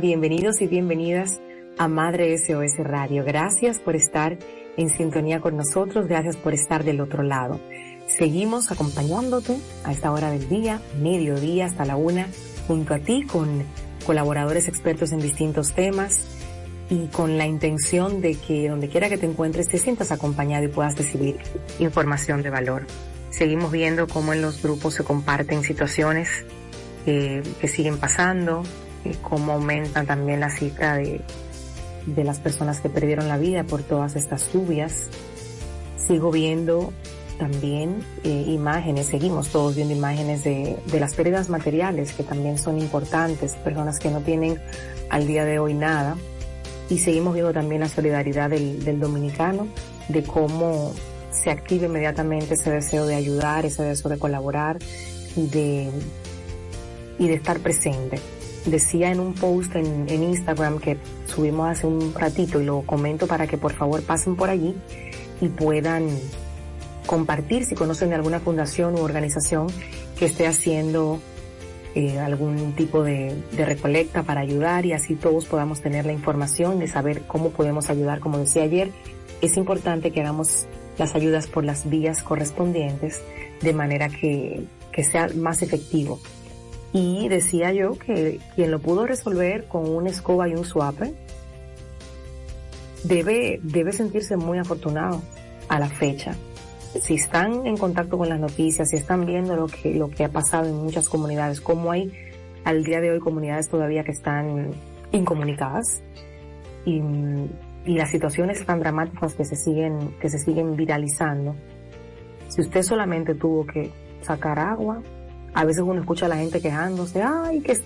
bienvenidos y bienvenidas a Madre SOS Radio. Gracias por estar en sintonía con nosotros, gracias por estar del otro lado. Seguimos acompañándote a esta hora del día, mediodía hasta la una, junto a ti con colaboradores expertos en distintos temas y con la intención de que donde quiera que te encuentres te sientas acompañado y puedas recibir información de valor. Seguimos viendo cómo en los grupos se comparten situaciones eh, que siguen pasando, eh, cómo aumenta también la cifra de, de las personas que perdieron la vida por todas estas lluvias. Sigo viendo también eh, imágenes, seguimos todos viendo imágenes de, de las pérdidas materiales que también son importantes, personas que no tienen al día de hoy nada. Y seguimos viendo también la solidaridad del, del dominicano, de cómo se activa inmediatamente ese deseo de ayudar, ese deseo de colaborar y de, y de estar presente. Decía en un post en, Instagram que subimos hace un ratito y lo comento para que por favor pasen por allí y puedan compartir si conocen alguna fundación u organización que esté haciendo eh, algún tipo de, recolecta para ayudar y así todos podamos tener la información de saber cómo podemos ayudar. Como decía ayer, es importante que hagamos las ayudas por las vías correspondientes de manera que sea más efectivo. Y decía yo que quien lo pudo resolver con una escoba y un suape debe, debe sentirse muy afortunado a la fecha si están en contacto con las noticias, si están viendo lo que, lo que ha pasado en muchas comunidades, como hay al día de hoy comunidades todavía que están incomunicadas y, y las situaciones tan dramáticas que se siguen, que se siguen viralizando. Si usted solamente tuvo que sacar agua, a veces uno escucha a la gente quejándose, ay, que,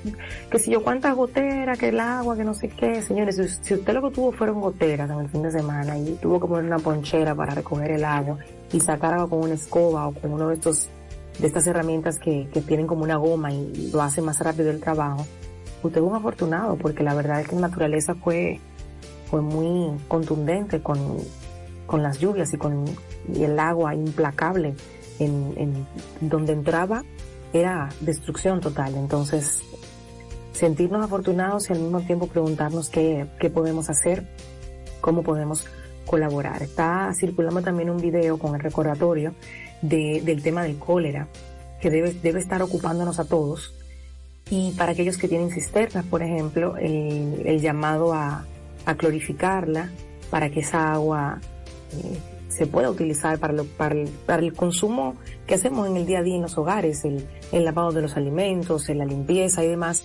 que si yo cuántas goteras, que el agua, que no sé qué. Señores, si, usted lo que tuvo fueron goteras en el fin de semana y tuvo que poner una ponchera para recoger el agua y sacar agua con una escoba o con uno de estos, de estas herramientas que, que tienen como una goma y lo hace más rápido el trabajo, usted es un afortunado porque la verdad es que la naturaleza fue, fue muy contundente con, con las lluvias y con el agua implacable en, en donde entraba era destrucción total. Entonces, sentirnos afortunados y al mismo tiempo preguntarnos qué, qué podemos hacer, cómo podemos colaborar. Está circulando también un video con el recordatorio de, del tema del cólera, que debe, debe estar ocupándonos a todos. Y para aquellos que tienen cisternas, por ejemplo, el, el llamado a, a, clorificarla para que esa agua eh, se pueda utilizar para, lo, para, el, para, el, consumo que hacemos en el día a día en los hogares, el, el lavado de los alimentos, la limpieza y demás.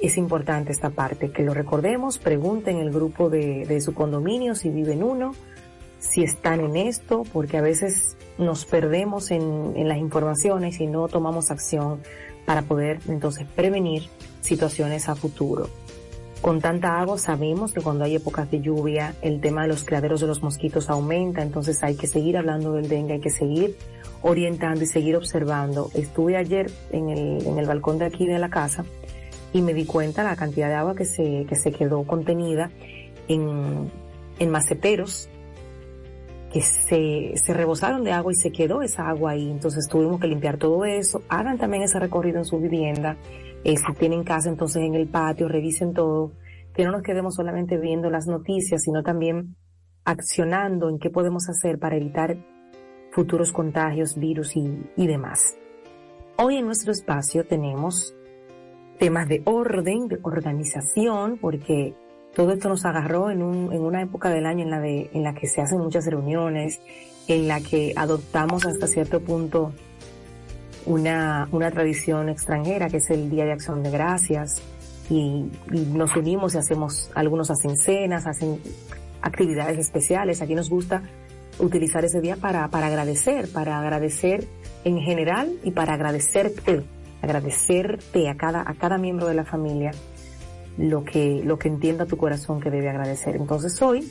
Es importante esta parte, que lo recordemos, pregunten el grupo de, de su condominio si viven uno, si están en esto, porque a veces nos perdemos en, en las informaciones y no tomamos acción para poder entonces prevenir situaciones a futuro. Con tanta agua sabemos que cuando hay épocas de lluvia el tema de los criaderos de los mosquitos aumenta, entonces hay que seguir hablando del dengue, hay que seguir orientando y seguir observando. Estuve ayer en el, en el balcón de aquí de la casa y me di cuenta la cantidad de agua que se, que se quedó contenida en, en maceteros que se, se rebosaron de agua y se quedó esa agua ahí. Entonces tuvimos que limpiar todo eso. Hagan también ese recorrido en su vivienda. Eh, si tienen casa, entonces en el patio, revisen todo. Que no nos quedemos solamente viendo las noticias, sino también accionando en qué podemos hacer para evitar futuros contagios, virus y, y demás. Hoy en nuestro espacio tenemos temas de orden, de organización, porque todo esto nos agarró en, un, en una época del año en la, de, en la que se hacen muchas reuniones, en la que adoptamos hasta cierto punto una, una tradición extranjera que es el Día de Acción de Gracias y, y nos unimos y hacemos, algunos hacen cenas, hacen actividades especiales. Aquí nos gusta utilizar ese día para, para agradecer, para agradecer en general y para agradecerte, agradecerte a cada, a cada miembro de la familia lo que, lo que entienda tu corazón que debe agradecer. Entonces hoy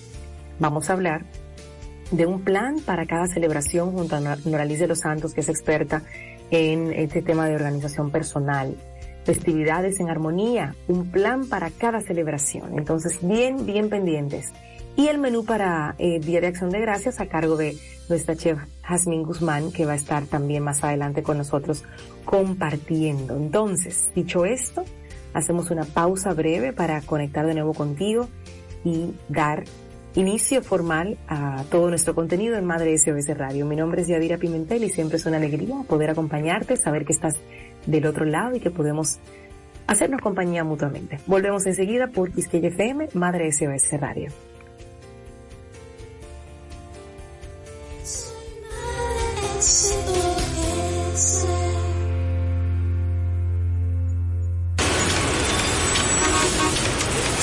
vamos a hablar de un plan para cada celebración junto a Noraliz de los Santos, que es experta en este tema de organización personal. Festividades en armonía, un plan para cada celebración. Entonces, bien, bien pendientes. Y el menú para eh, Día de Acción de Gracias a cargo de nuestra chef Jasmine Guzmán, que va a estar también más adelante con nosotros compartiendo. Entonces, dicho esto, hacemos una pausa breve para conectar de nuevo contigo y dar inicio formal a todo nuestro contenido en Madre SOS Radio. Mi nombre es Yadira Pimentel y siempre es una alegría poder acompañarte, saber que estás del otro lado y que podemos hacernos compañía mutuamente. Volvemos enseguida por Quisqueya FM, Madre SOS Radio.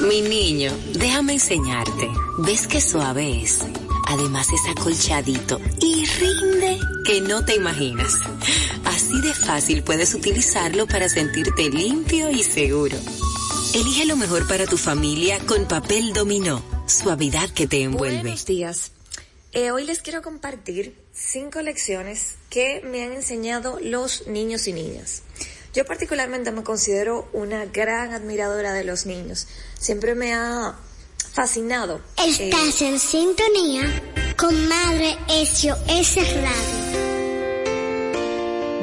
Mi niño, déjame enseñarte. ¿Ves qué suave es? Además es acolchadito y rinde que no te imaginas. Así de fácil puedes utilizarlo para sentirte limpio y seguro. Elige lo mejor para tu familia con papel dominó. Suavidad que te envuelve. Buenos días. Eh, hoy les quiero compartir cinco lecciones que me han enseñado los niños y niñas. Yo particularmente me considero una gran admiradora de los niños. Siempre me ha fascinado. Estás en sintonía con Madre SOS Radio.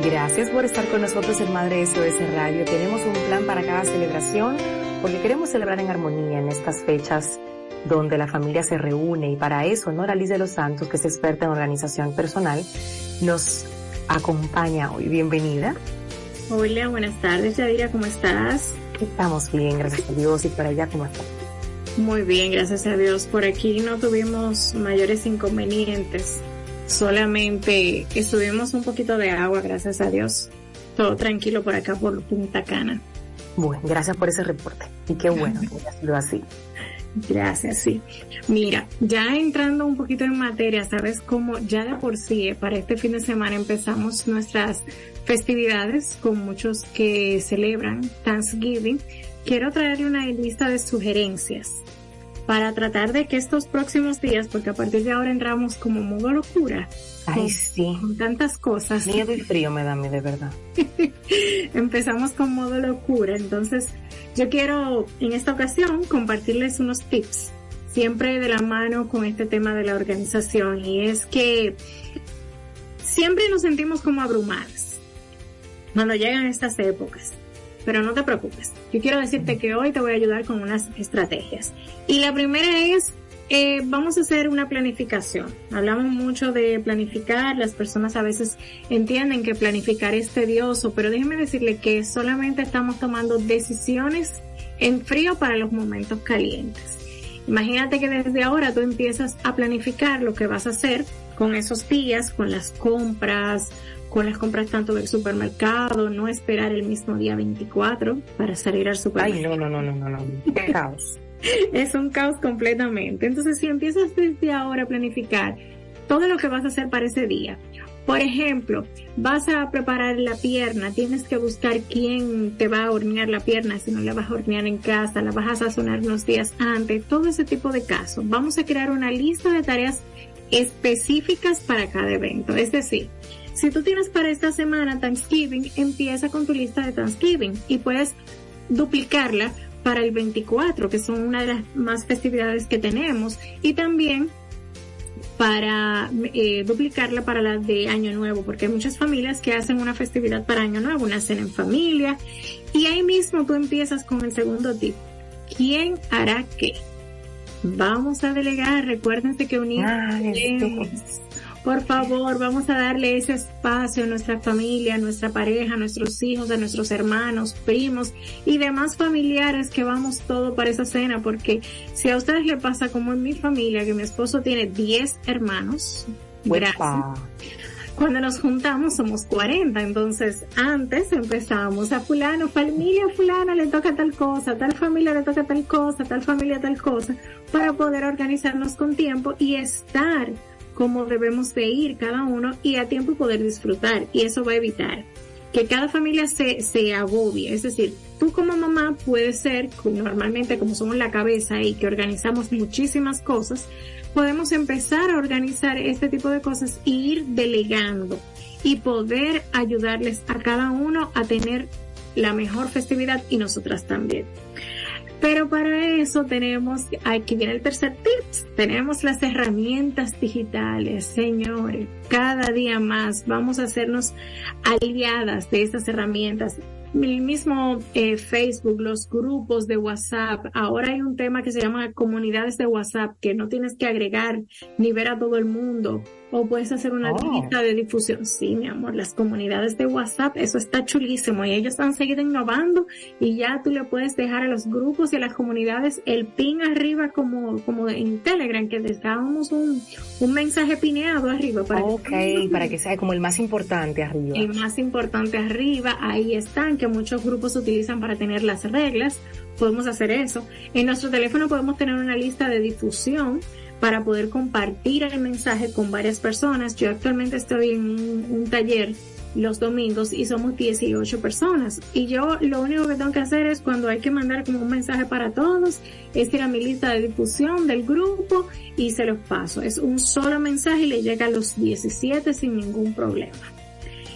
Gracias por estar con nosotros en Madre SOS Radio. Tenemos un plan para cada celebración porque queremos celebrar en armonía en estas fechas donde la familia se reúne y para eso Nora Liz de los Santos, que es experta en organización personal, nos acompaña hoy. Bienvenida. Hola, buenas tardes, Yadira, ¿cómo estás? Estamos bien, gracias a Dios. ¿Y para allá cómo estás? Muy bien, gracias a Dios. Por aquí no tuvimos mayores inconvenientes. Solamente estuvimos un poquito de agua, gracias a Dios. Todo tranquilo por acá por Punta Cana. Bueno, gracias por ese reporte. Y qué bueno que haya sido así. Gracias, sí. Mira, ya entrando un poquito en materia, sabes cómo ya de por sí eh, para este fin de semana empezamos nuestras festividades con muchos que celebran Thanksgiving. Quiero traerle una lista de sugerencias para tratar de que estos próximos días, porque a partir de ahora entramos como modo locura. Ay, con, sí. Con tantas cosas. Miedo y frío me da a mí, de verdad. Empezamos con modo locura. Entonces, yo quiero en esta ocasión compartirles unos tips, siempre de la mano con este tema de la organización. Y es que siempre nos sentimos como abrumadas cuando llegan estas épocas. Pero no te preocupes. Yo quiero decirte que hoy te voy a ayudar con unas estrategias. Y la primera es, eh, vamos a hacer una planificación. Hablamos mucho de planificar. Las personas a veces entienden que planificar es tedioso, pero déjeme decirle que solamente estamos tomando decisiones en frío para los momentos calientes. Imagínate que desde ahora tú empiezas a planificar lo que vas a hacer con esos días, con las compras, con las compras tanto del supermercado, no esperar el mismo día 24 para salir al supermercado. Ay, no, no, no, no, no, no. Qué caos. es un caos completamente. Entonces, si empiezas desde ahora a planificar todo lo que vas a hacer para ese día, por ejemplo, vas a preparar la pierna, tienes que buscar quién te va a hornear la pierna, si no la vas a hornear en casa, la vas a sazonar unos días antes, todo ese tipo de casos. Vamos a crear una lista de tareas específicas para cada evento. Es decir, si tú tienes para esta semana Thanksgiving, empieza con tu lista de Thanksgiving y puedes duplicarla para el 24, que son una de las más festividades que tenemos, y también para eh, duplicarla para la de Año Nuevo, porque hay muchas familias que hacen una festividad para Año Nuevo, una cena en familia, y ahí mismo tú empiezas con el segundo tip. ¿Quién hará qué? Vamos a delegar, recuérdense que unimos. Por favor, vamos a darle ese espacio a nuestra familia, a nuestra pareja, a nuestros hijos, a nuestros hermanos, primos y demás familiares que vamos todo para esa cena, porque si a ustedes le pasa como en mi familia, que mi esposo tiene 10 hermanos, gracias. Cuando nos juntamos somos 40, entonces antes empezábamos a fulano, familia fulano le toca tal cosa, tal familia le toca tal cosa, tal familia tal cosa, para poder organizarnos con tiempo y estar como debemos de ir cada uno y a tiempo poder disfrutar. Y eso va a evitar que cada familia se, se agobie. Es decir, tú como mamá puedes ser, normalmente como somos la cabeza y que organizamos muchísimas cosas, podemos empezar a organizar este tipo de cosas e ir delegando y poder ayudarles a cada uno a tener la mejor festividad y nosotras también. Pero para eso tenemos, aquí viene el tercer tips, tenemos las herramientas digitales, señores. Cada día más vamos a hacernos aliadas de estas herramientas el mismo eh, Facebook, los grupos de WhatsApp. Ahora hay un tema que se llama comunidades de WhatsApp, que no tienes que agregar ni ver a todo el mundo. O puedes hacer una oh. lista de difusión. Sí, mi amor, las comunidades de WhatsApp, eso está chulísimo. Y ellos han seguido innovando y ya tú le puedes dejar a los grupos y a las comunidades el pin arriba como, como en Telegram, que dejábamos un, un mensaje pineado arriba para que, para que sea como el más importante arriba. El más importante arriba, ahí están que muchos grupos utilizan para tener las reglas, podemos hacer eso. En nuestro teléfono podemos tener una lista de difusión para poder compartir el mensaje con varias personas. Yo actualmente estoy en un, taller los domingos y somos 18 personas. Y yo lo único que tengo que hacer es cuando hay que mandar como un mensaje para todos, es ir a mi lista de difusión del grupo y se los paso. Es un solo mensaje y le llega a los 17 sin ningún problema.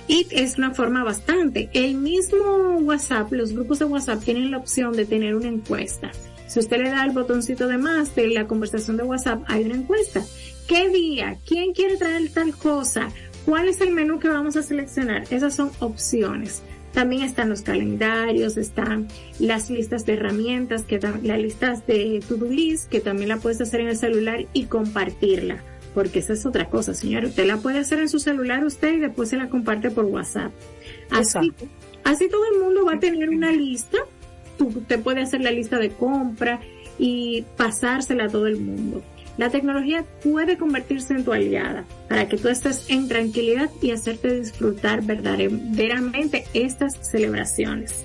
Y es una forma bastante. El mismo WhatsApp, los grupos de WhatsApp tienen la opción de tener una encuesta. Si usted le da el botoncito de más de la conversación de WhatsApp, hay una encuesta. ¿Qué día? ¿Quién quiere traer tal cosa? ¿Cuál es el menú que vamos a seleccionar? Esas son opciones. También están los calendarios, están las listas de herramientas, que las listas de to-do list, que también la puedes hacer en el celular y compartirla porque esa es otra cosa, señor. Usted la puede hacer en su celular usted y después se la comparte por WhatsApp. Así, así todo el mundo va a tener una lista. Usted puede hacer la lista de compra y pasársela a todo el mundo. La tecnología puede convertirse en tu aliada para que tú estés en tranquilidad y hacerte disfrutar verdaderamente estas celebraciones.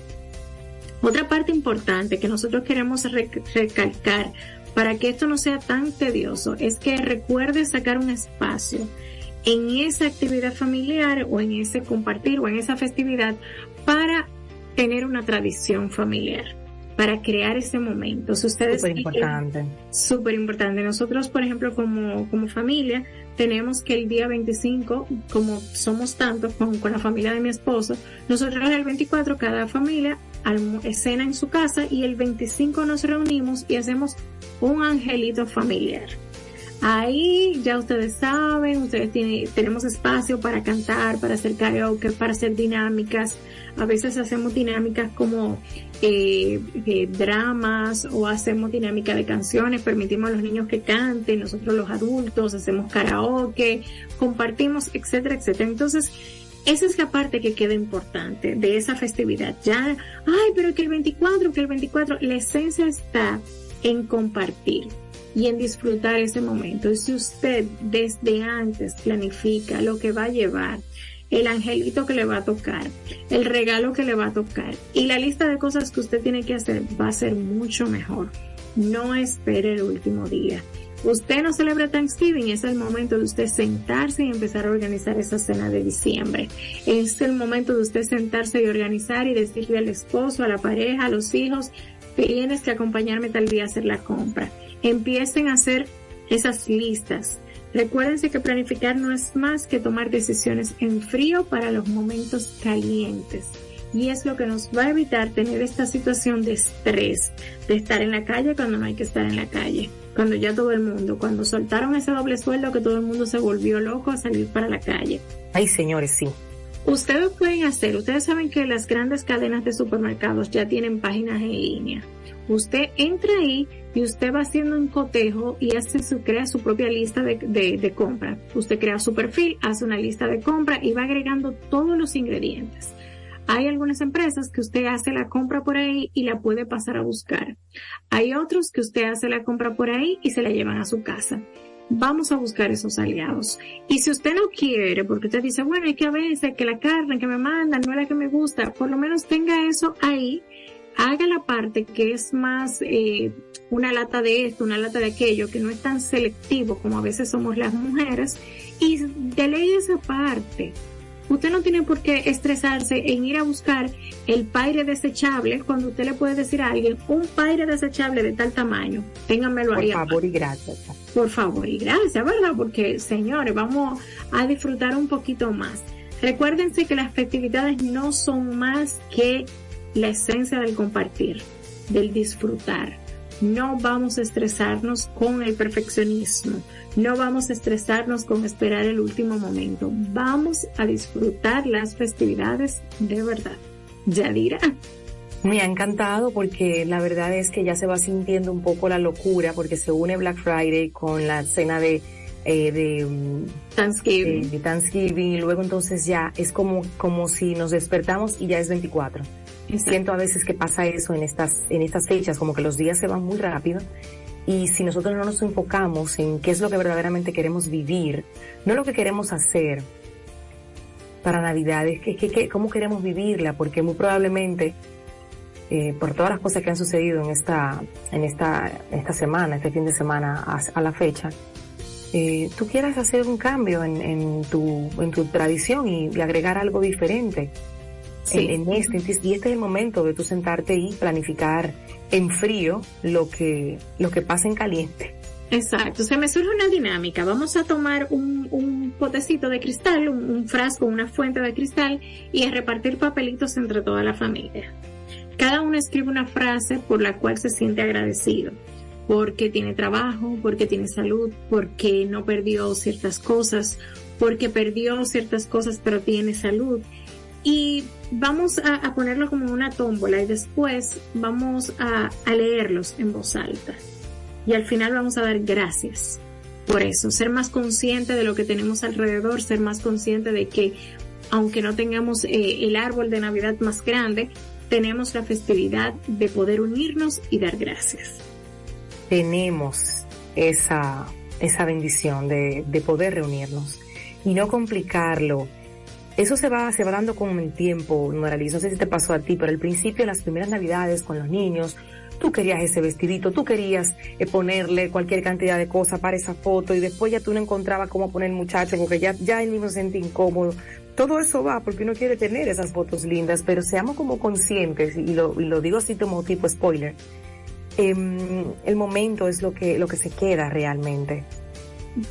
Otra parte importante que nosotros queremos recalcar para que esto no sea tan tedioso es que recuerde sacar un espacio en esa actividad familiar o en ese compartir o en esa festividad para tener una tradición familiar, para crear ese momento. Ustedes súper importante. Súper importante. Nosotros, por ejemplo, como, como familia, tenemos que el día 25, como somos tantos con, con la familia de mi esposo, nosotros el 24 cada familia escena en su casa y el 25 nos reunimos y hacemos un angelito familiar. Ahí ya ustedes saben, ustedes tienen, tenemos espacio para cantar, para hacer karaoke, para hacer dinámicas. A veces hacemos dinámicas como eh, eh, dramas o hacemos dinámica de canciones, permitimos a los niños que canten, nosotros los adultos hacemos karaoke, compartimos, etcétera, etcétera. Entonces, esa es la parte que queda importante de esa festividad. Ya, ay, pero que el 24, que el 24, la esencia está en compartir y en disfrutar ese momento. Y si usted desde antes planifica lo que va a llevar, el angelito que le va a tocar, el regalo que le va a tocar y la lista de cosas que usted tiene que hacer va a ser mucho mejor. No espere el último día usted no celebra Thanksgiving, es el momento de usted sentarse y empezar a organizar esa cena de diciembre. Es el momento de usted sentarse y organizar y decirle al esposo, a la pareja, a los hijos, tienes que acompañarme tal día a hacer la compra. Empiecen a hacer esas listas. Recuérdense que planificar no es más que tomar decisiones en frío para los momentos calientes. Y es lo que nos va a evitar tener esta situación de estrés, de estar en la calle cuando no hay que estar en la calle. Cuando ya todo el mundo, cuando soltaron ese doble sueldo que todo el mundo se volvió loco a salir para la calle. Ay, señores, sí. Ustedes pueden hacer, ustedes saben que las grandes cadenas de supermercados ya tienen páginas en línea. Usted entra ahí y usted va haciendo un cotejo y hace su, crea su propia lista de, de, compra. Usted crea su perfil, hace una lista de compra y va agregando todos los ingredientes. Hay algunas empresas que usted hace la compra por ahí y la puede pasar a buscar. Hay otros que usted hace la compra por ahí y se la llevan a su casa. Vamos a buscar esos aliados. Y si usted no quiere, porque usted dice, bueno, hay que a veces que la carne que me mandan no es la que me gusta, por lo menos tenga eso ahí haga la parte que es más eh, una lata de esto, una lata de aquello, que no es tan selectivo como a veces somos las mujeres, y delegue esa parte. Usted no tiene por qué estresarse en ir a buscar el paire desechable cuando usted le puede decir a alguien un paire desechable de tal tamaño. Ténganmelo ahí. Por favor y gracias. Por favor y gracias, ¿verdad? Porque, señores, vamos a disfrutar un poquito más. Recuérdense que las festividades no son más que la esencia del compartir, del disfrutar. No vamos a estresarnos con el perfeccionismo, no vamos a estresarnos con esperar el último momento. Vamos a disfrutar las festividades de verdad. Yadira. Me ha encantado porque la verdad es que ya se va sintiendo un poco la locura porque se une Black Friday con la cena de eh, de mm, Thanksgiving. de Thanksgiving y luego entonces ya es como como si nos despertamos y ya es 24. Siento a veces que pasa eso en estas, en estas fechas, como que los días se van muy rápido. Y si nosotros no nos enfocamos en qué es lo que verdaderamente queremos vivir, no lo que queremos hacer para Navidad, es que, cómo queremos vivirla, porque muy probablemente, eh, por todas las cosas que han sucedido en esta, en esta, esta semana, este fin de semana a, la fecha, eh, tú quieras hacer un cambio en, en, tu, en tu tradición y agregar algo diferente en, este, y este es el momento de tú sentarte y planificar en frío lo que, lo que pasa en caliente. Exacto, se me surge una dinámica. Vamos a tomar un, un potecito de cristal, un, frasco, una fuente de cristal y a repartir papelitos entre toda la familia. Cada uno escribe una frase por la cual se siente agradecido. Porque tiene trabajo, porque tiene salud, porque no perdió ciertas cosas, porque perdió ciertas cosas pero tiene salud y vamos a, ponerlo como una tómbola y después vamos a, leerlos en voz alta. Y al final vamos a dar gracias por eso, ser más consciente de lo que tenemos alrededor, ser más consciente de que aunque no tengamos eh, el árbol de Navidad más grande, tenemos la festividad de poder unirnos y dar gracias. Tenemos esa, esa bendición de, de poder reunirnos y no complicarlo eso se va, se va dando con el tiempo, Noraliz. No sé si te pasó a ti, pero al principio, las primeras navidades con los niños, tú querías ese vestidito, tú querías eh, ponerle cualquier cantidad de cosas para esa foto y después ya tú no encontrabas cómo poner el muchacho porque ya, ya el niño se siente incómodo. Todo eso va porque uno quiere tener esas fotos lindas, pero seamos como conscientes, y lo digo así como tipo spoiler, eh, el momento es lo que, lo que se queda realmente.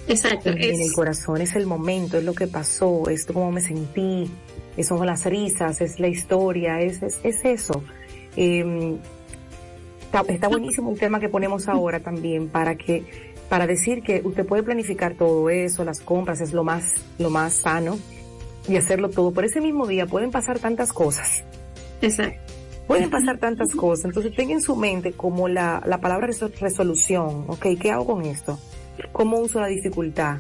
Exacto. En, el corazón es el momento, es lo que pasó, es cómo me sentí, son las risas, es la historia, es, es, eso. Em, está, buenísimo el tema que ponemos ahora también para que, para decir que usted puede planificar todo eso, las compras es lo más, lo más sano y hacerlo todo. Por ese mismo día pueden pasar tantas cosas. Exacto. Pueden pasar tantas cosas. Entonces tenga en su mente como la, la palabra resolución. Ok, ¿qué hago con esto? ¿Cómo uso la dificultad?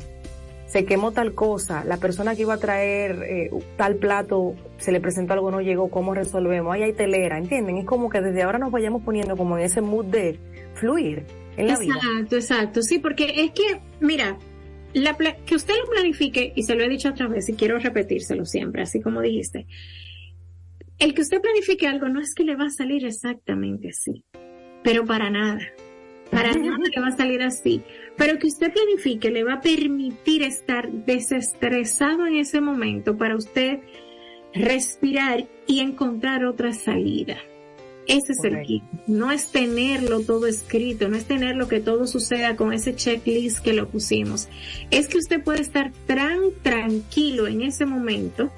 Se quemó tal cosa, la persona que iba a traer eh, tal plato se le presentó algo, no llegó, ¿cómo resolvemos? Ahí hay telera, ¿entienden? Es como que desde ahora nos vayamos poniendo como en ese mood de fluir en la vida. Exacto, exacto, sí, porque es que, mira, la que usted lo planifique, y se lo he dicho otra vez y quiero repetírselo siempre, así como dijiste, el que usted planifique algo no es que le va a salir exactamente así, pero para nada. Para nada le va a salir así. Pero que usted planifique le va a permitir estar desestresado en ese momento para usted respirar y encontrar otra salida. Ese es el kit. No es tenerlo todo escrito, no es tener lo que todo suceda con ese checklist que lo pusimos. Es que usted puede estar tan tranquilo en ese momento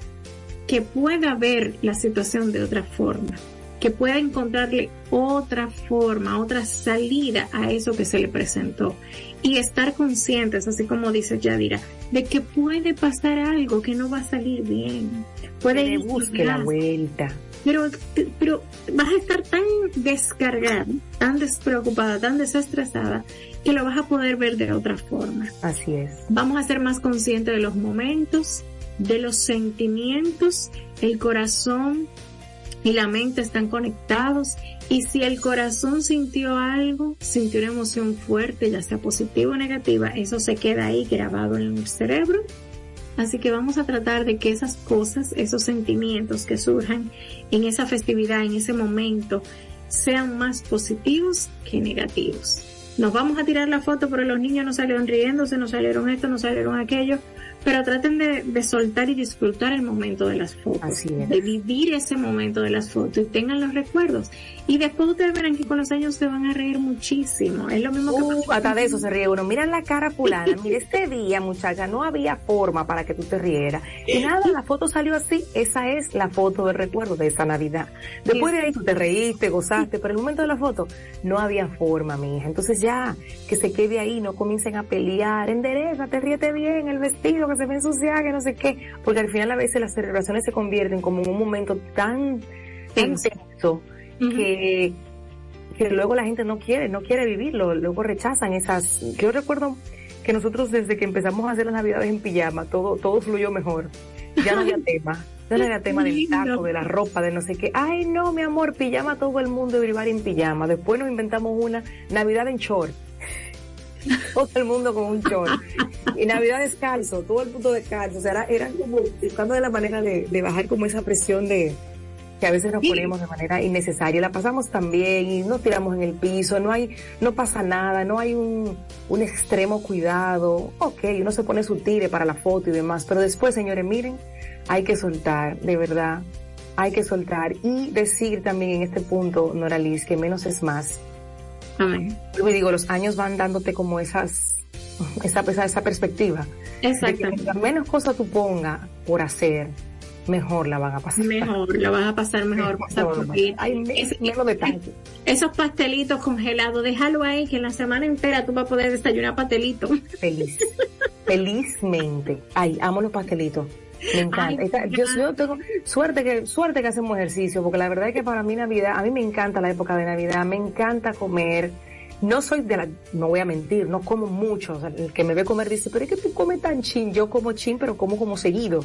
que pueda ver la situación de otra forma, que pueda encontrarle otra forma, otra salida a eso que se le presentó. Y estar conscientes, así como dice Yadira, de que puede pasar algo que no va a salir bien. Puede ir busque la vuelta pero, pero vas a estar tan descargada, tan despreocupada, tan desestresada, que lo vas a poder ver de otra forma. Así es. Vamos a ser más conscientes de los momentos, de los sentimientos, el corazón y la mente están conectados. Y si el corazón sintió algo, sintió una emoción fuerte, ya sea positiva o negativa, eso se queda ahí grabado en el cerebro. Así que vamos a tratar de que esas cosas, esos sentimientos que surjan en esa festividad, en ese momento, sean más positivos que negativos. Nos vamos a tirar la foto, pero los niños no salieron riéndose, no salieron esto, no salieron aquello pero traten de, soltar y disfrutar el momento de las fotos, de vivir ese momento de las fotos y tengan los recuerdos. Y después ustedes verán que con los años se van a reír muchísimo. Es lo mismo que uh, hasta de eso se ríe uno. Mira la cara fulana, mira este día, muchacha, no había forma para que tú te rieras. Y nada, la foto salió así. Esa es la foto del recuerdo de esa Navidad. Después de ahí tú te reíste, gozaste, pero el momento de la foto no había forma, mi hija. Entonces ya, que se quede ahí, no comiencen a pelear, endereza, te ríete bien, el vestido que se ve ensuciada, que no sé qué, porque al final a veces las celebraciones se convierten como en un momento tan tenso que, que luego la gente no quiere, no quiere vivirlo, luego rechazan esas, yo recuerdo que nosotros desde que empezamos a hacer las navidades en pijama, todo, todo fluyó mejor, ya no había tema. Ya no había tema del taco, de la ropa, de no sé qué. Ay, no, mi amor, pijama todo el mundo, vivir en pijama. Después nos inventamos una Navidad en short todo el mundo con un short. Y Navidad descalzo, todo el mundo descalzo. O sea, eran como buscando de la manera de, bajar como esa presión de que a veces nos ponemos de manera innecesaria. La pasamos también y nos tiramos en el piso, no hay, no pasa nada, no hay un, un extremo cuidado. Ok, uno se pone su tire para la foto y demás, pero después, señores, miren, hay que soltar, de verdad, hay que soltar y decir también en este punto, Noralis, que menos es más Amén. Y digo, los años van dándote como esas, esa, esa perspectiva. Exacto. menos cosas tú pongas por hacer, mejor la van a pasar. Mejor, la van a pasar mejor. Hay menos detalles. Esos pastelitos congelados, déjalo ahí que en la semana entera tú vas a poder desayunar pastelito. Feliz. Felizmente. Ay, amo los pastelitos. Me encanta. yo, tengo suerte que, suerte que hacemos ejercicio, porque la verdad es que para mí Navidad, a mí me encanta la época de Navidad, me encanta comer. No soy de la, no voy a mentir, no como mucho. el que me ve comer dice, pero es que tú comes tan chin. Yo como chin, pero como como seguido.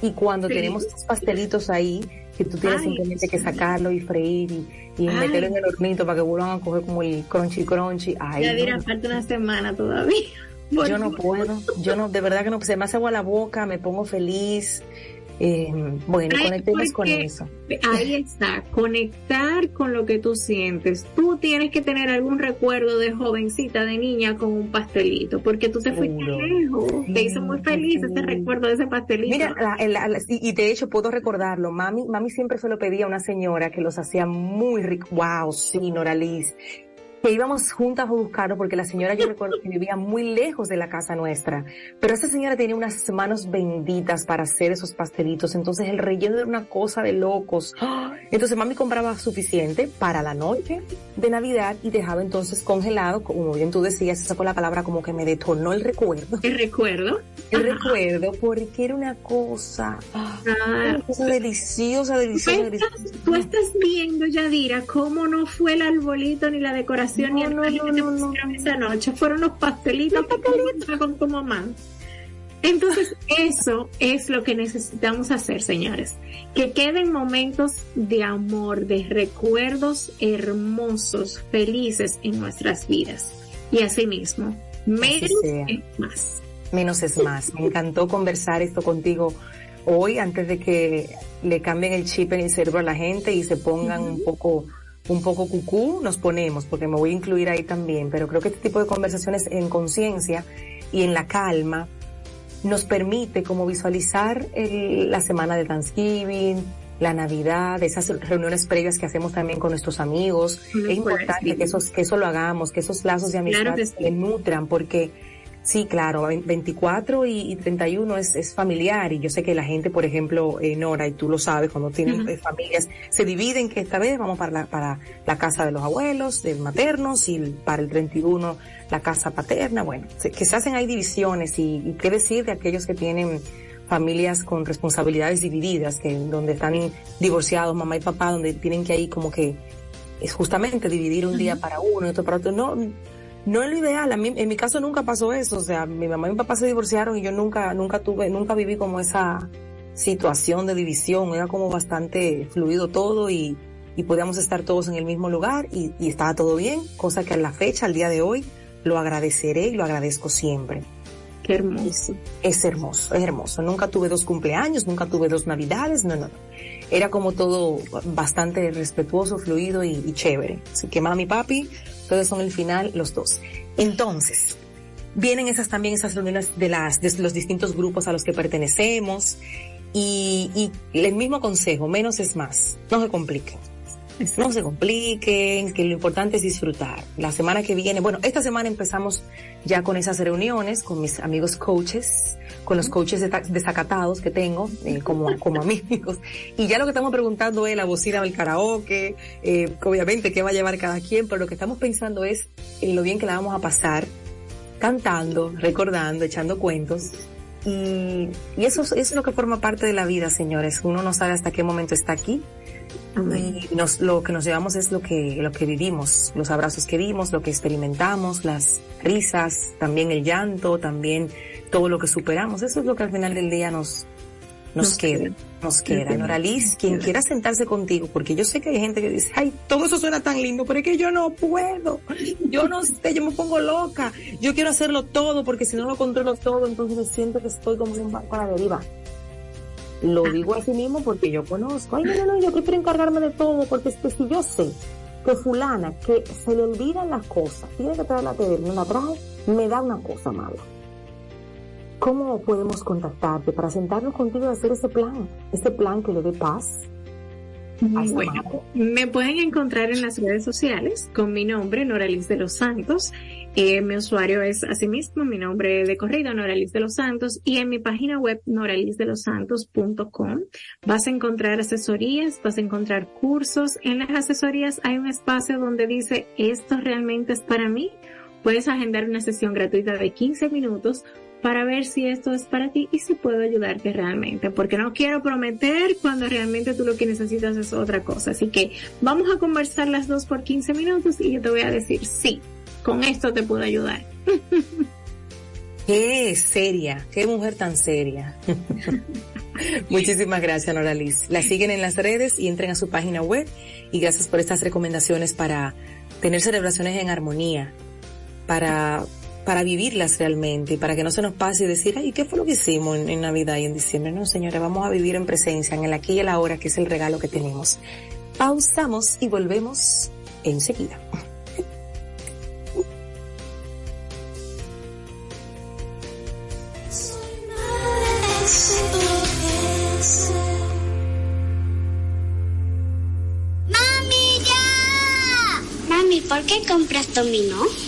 Y cuando tenemos estos pastelitos ahí, que tú tienes simplemente que sacarlo y freír y, meterlo en el hornito para que vuelvan a coger como el crunchy crunchy. Ay, ya dirá, falta una semana todavía. Yo no puedo, yo no, de verdad que no, se me hace agua la boca, me pongo feliz. Eh, bueno, conectemos con eso. Ahí está, conectar con lo que tú sientes. Tú tienes que tener algún recuerdo de jovencita, de niña con un pastelito, porque tú te fuiste lejos, te hizo muy feliz ese recuerdo de ese pastelito. Mira, y, de hecho puedo recordarlo, mami, mami siempre se lo pedía a una señora que los hacía muy ricos. Wow, sí, Noraliz que íbamos juntas a buscarlo porque la señora yo recuerdo que vivía muy lejos de la casa nuestra, pero esa señora tenía unas manos benditas para hacer esos pastelitos, entonces el relleno era una cosa de locos. Entonces mami compraba suficiente para la noche de Navidad y dejaba entonces congelado, como bien tú decías, esa fue la palabra como que me detonó el recuerdo. El recuerdo. El recuerdo, porque era una cosa, ah. una cosa deliciosa, deliciosa, deliciosa. Tú estás viendo, Yadira, cómo no fue el arbolito ni la decoración no, no, no, esa noche. Fueron los pastelitos, pastelitos con tu mamá. Entonces, eso es lo que necesitamos hacer, señores. Que queden momentos de amor, de recuerdos hermosos, felices en nuestras vidas. Y así mismo, menos es más. Menos es más. Me encantó conversar esto contigo hoy antes de que le cambien el chip en el cerebro a la gente y se pongan un poco un poco cucú nos ponemos, porque me voy a incluir ahí también, pero creo que este tipo de conversaciones en conciencia y en la calma nos permite como visualizar la semana de Thanksgiving, la Navidad, esas reuniones previas que hacemos también con nuestros amigos. es importante que, esos, que eso lo hagamos, que esos lazos de amistad se nutran, porque Sí, claro, 24 y, 31 es, es, familiar y yo sé que la gente, por ejemplo, en Nora, y tú lo sabes, cuando tienen eh, familias, se dividen que esta vez vamos para la, para la casa de los abuelos, de maternos y para el 31 la casa paterna. Bueno, que se hacen ahí divisiones y, y qué decir de aquellos que tienen familias con responsabilidades divididas, que donde están divorciados mamá y papá, donde tienen que ahí como que es justamente dividir un día para uno y otro para otro. No, no es lo ideal. A mí, en mi caso nunca pasó eso. O sea, mi mamá y mi papá se divorciaron y yo nunca, nunca tuve, nunca viví como esa situación de división. Era como bastante fluido todo y, y podíamos estar todos en el mismo lugar y, y estaba todo bien. Cosa que a la fecha, al día de hoy, lo agradeceré y lo agradezco siempre. Qué hermoso. Es hermoso, es hermoso. Nunca tuve dos cumpleaños, nunca tuve dos navidades, no, no, Era como todo bastante respetuoso, fluido y, y chévere. Así que mami, papi, todos son el final, los dos. Entonces, vienen esas también esas reuniones de las, de los distintos grupos a los que pertenecemos y, y el mismo consejo, menos es más, no se compliquen. No se compliquen, que lo importante es disfrutar. La semana que viene, bueno, esta semana empezamos ya con esas reuniones con mis amigos coaches, con los coaches desacatados que tengo, eh, como, como amigos. Y ya lo que estamos preguntando es la bocina del karaoke, eh, obviamente qué va a llevar cada quien, pero lo que estamos pensando es lo bien que la vamos a pasar cantando, recordando, echando cuentos. Y, eso es lo que forma parte de la vida, señores. Uno no sabe hasta qué momento está aquí y nos, lo que nos llevamos es lo que, lo que vivimos, los abrazos que vimos, lo que experimentamos, las risas, también el llanto, también todo lo que superamos. Eso es lo que al final del día nos, nos, queda, nos queda. Noraliz, quien quiera sentarse contigo, porque yo sé que hay gente que dice, ay, todo eso suena tan lindo, pero es que yo no puedo. Yo no sé, yo me pongo loca. Yo quiero hacerlo todo, porque si no lo controlo todo, entonces me siento que estoy como un barco a la deriva. Lo digo así mismo porque yo conozco. Ay, no, no, no, yo prefiero encargarme de todo porque es que si yo sé que fulana que se le olvidan las cosas, tiene que traer la TV, no la trae, me da una cosa mala. ¿Cómo podemos contactarte para sentarnos contigo y hacer ese plan? Ese plan que le dé paz, bueno, me pueden encontrar en las redes sociales con mi nombre, Noralis de los Santos. Eh, mi usuario es asimismo mi nombre de corrido, Noralis de los Santos, y en mi página web, noralisdelosantos.com, vas a encontrar asesorías, vas a encontrar cursos. En las asesorías hay un espacio donde dice, esto realmente es para mí. Puedes agendar una sesión gratuita de 15 minutos para ver si esto es para ti y si puedo ayudarte realmente, porque no quiero prometer cuando realmente tú lo que necesitas es otra cosa. Así que vamos a conversar las dos por 15 minutos y yo te voy a decir, sí, con esto te puedo ayudar. Qué seria, qué mujer tan seria. Muchísimas gracias, Noraliz. La siguen en las redes y entren a su página web y gracias por estas recomendaciones para tener celebraciones en armonía, para para vivirlas realmente, para que no se nos pase y decir, ay, ¿qué fue lo que hicimos en, Navidad y en diciembre? No, señores, vamos a vivir en presencia, en el aquí y el ahora, que es el regalo que tenemos. Pausamos y volvemos enseguida. ¡Mami, ya! Mami, ¿por qué compras dominó?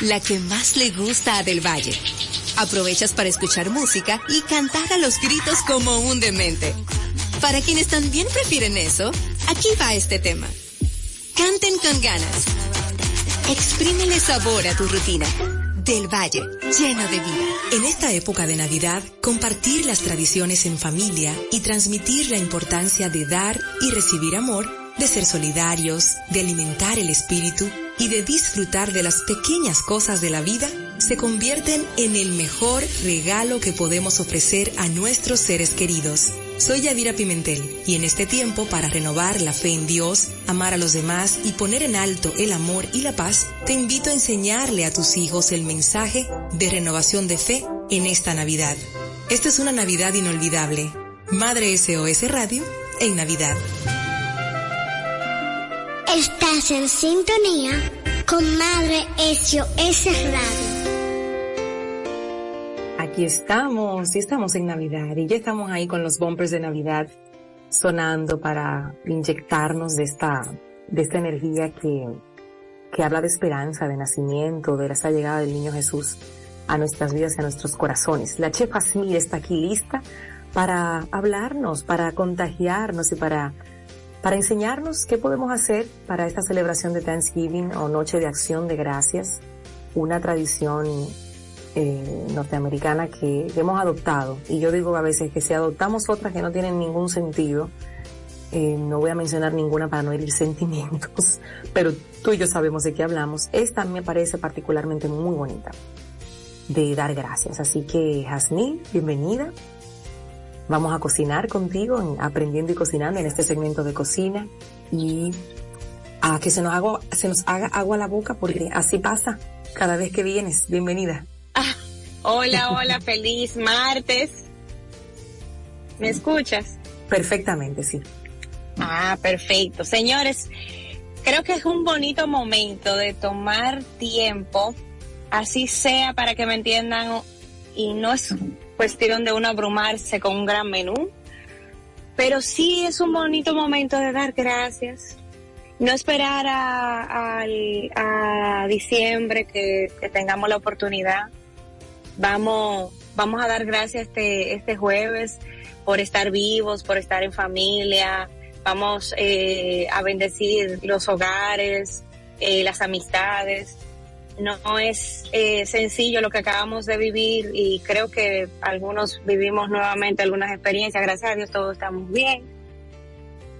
la que más le gusta a Del Valle. Aprovechas para escuchar música y cantar a los gritos como un demente. Para quienes también prefieren eso, aquí va este tema. Canten con ganas. Exprímele sabor a tu rutina. Del Valle, lleno de vida. En esta época de Navidad, compartir las tradiciones en familia y transmitir la importancia de dar y recibir amor, de ser solidarios, de alimentar el espíritu, y de disfrutar de las pequeñas cosas de la vida se convierten en el mejor regalo que podemos ofrecer a nuestros seres queridos. Soy Yadira Pimentel y en este tiempo para renovar la fe en Dios, amar a los demás y poner en alto el amor y la paz, te invito a enseñarle a tus hijos el mensaje de renovación de fe en esta Navidad. Esta es una Navidad inolvidable. Madre SOS Radio en Navidad. Estás en sintonía con Madre SOS Radio. Aquí estamos, sí estamos en Navidad y ya estamos ahí con los bumpers de Navidad sonando para inyectarnos de esta, de esta energía que, que habla de esperanza, de nacimiento, de esa llegada del niño Jesús a nuestras vidas y a nuestros corazones. La chef Asmir está aquí lista para hablarnos, para contagiarnos y para, para enseñarnos qué podemos hacer para esta celebración de Thanksgiving o Noche de Acción de Gracias, una tradición eh, norteamericana que, hemos adoptado. Y yo digo a veces que si adoptamos otras que no tienen ningún sentido, eh, no voy a mencionar ninguna para no herir sentimientos, pero tú y yo sabemos de qué hablamos. Esta me parece particularmente muy bonita de dar gracias. Así que, Jasmine, bienvenida. Vamos a cocinar contigo, en aprendiendo y cocinando en este segmento de cocina y a que se nos haga, se nos haga agua a la boca porque así pasa cada vez que vienes. Bienvenida. Hola, hola, feliz martes. ¿Me escuchas? Perfectamente, sí. Ah, perfecto. Señores, creo que es un bonito momento de tomar tiempo, así sea para que me entiendan, y no es cuestión de uno abrumarse con un gran menú, pero sí es un bonito momento de dar gracias. No esperar a, a, diciembre que tengamos la oportunidad Vamos, vamos a dar gracias este, este jueves por estar vivos, por estar en familia. Vamos eh, a bendecir los hogares, eh, las amistades. No, es eh, sencillo lo que acabamos de vivir y creo que algunos vivimos nuevamente algunas experiencias. Gracias a Dios todos estamos bien.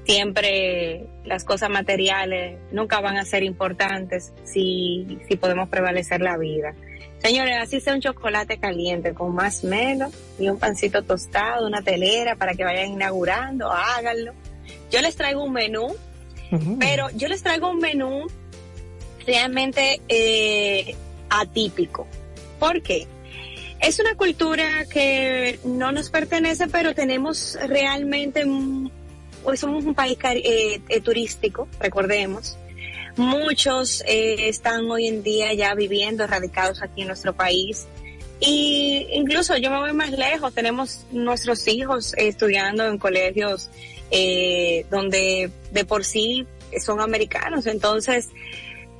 Siempre las cosas materiales nunca van a ser importantes si, si podemos prevalecer la vida. Señores, así sea un chocolate caliente con más menos y un pancito tostado, una telera para que vayan inaugurando, háganlo. Yo les traigo un menú, pero yo les traigo un menú realmente eh, atípico. ¿Por qué? Es una cultura que no nos pertenece, pero tenemos realmente, pues somos un país eh, eh, turístico, recordemos. Muchos eh, están hoy en día ya viviendo, radicados aquí en nuestro país. Y incluso yo me voy más lejos, tenemos nuestros hijos estudiando en colegios eh, donde de por sí son americanos. Entonces,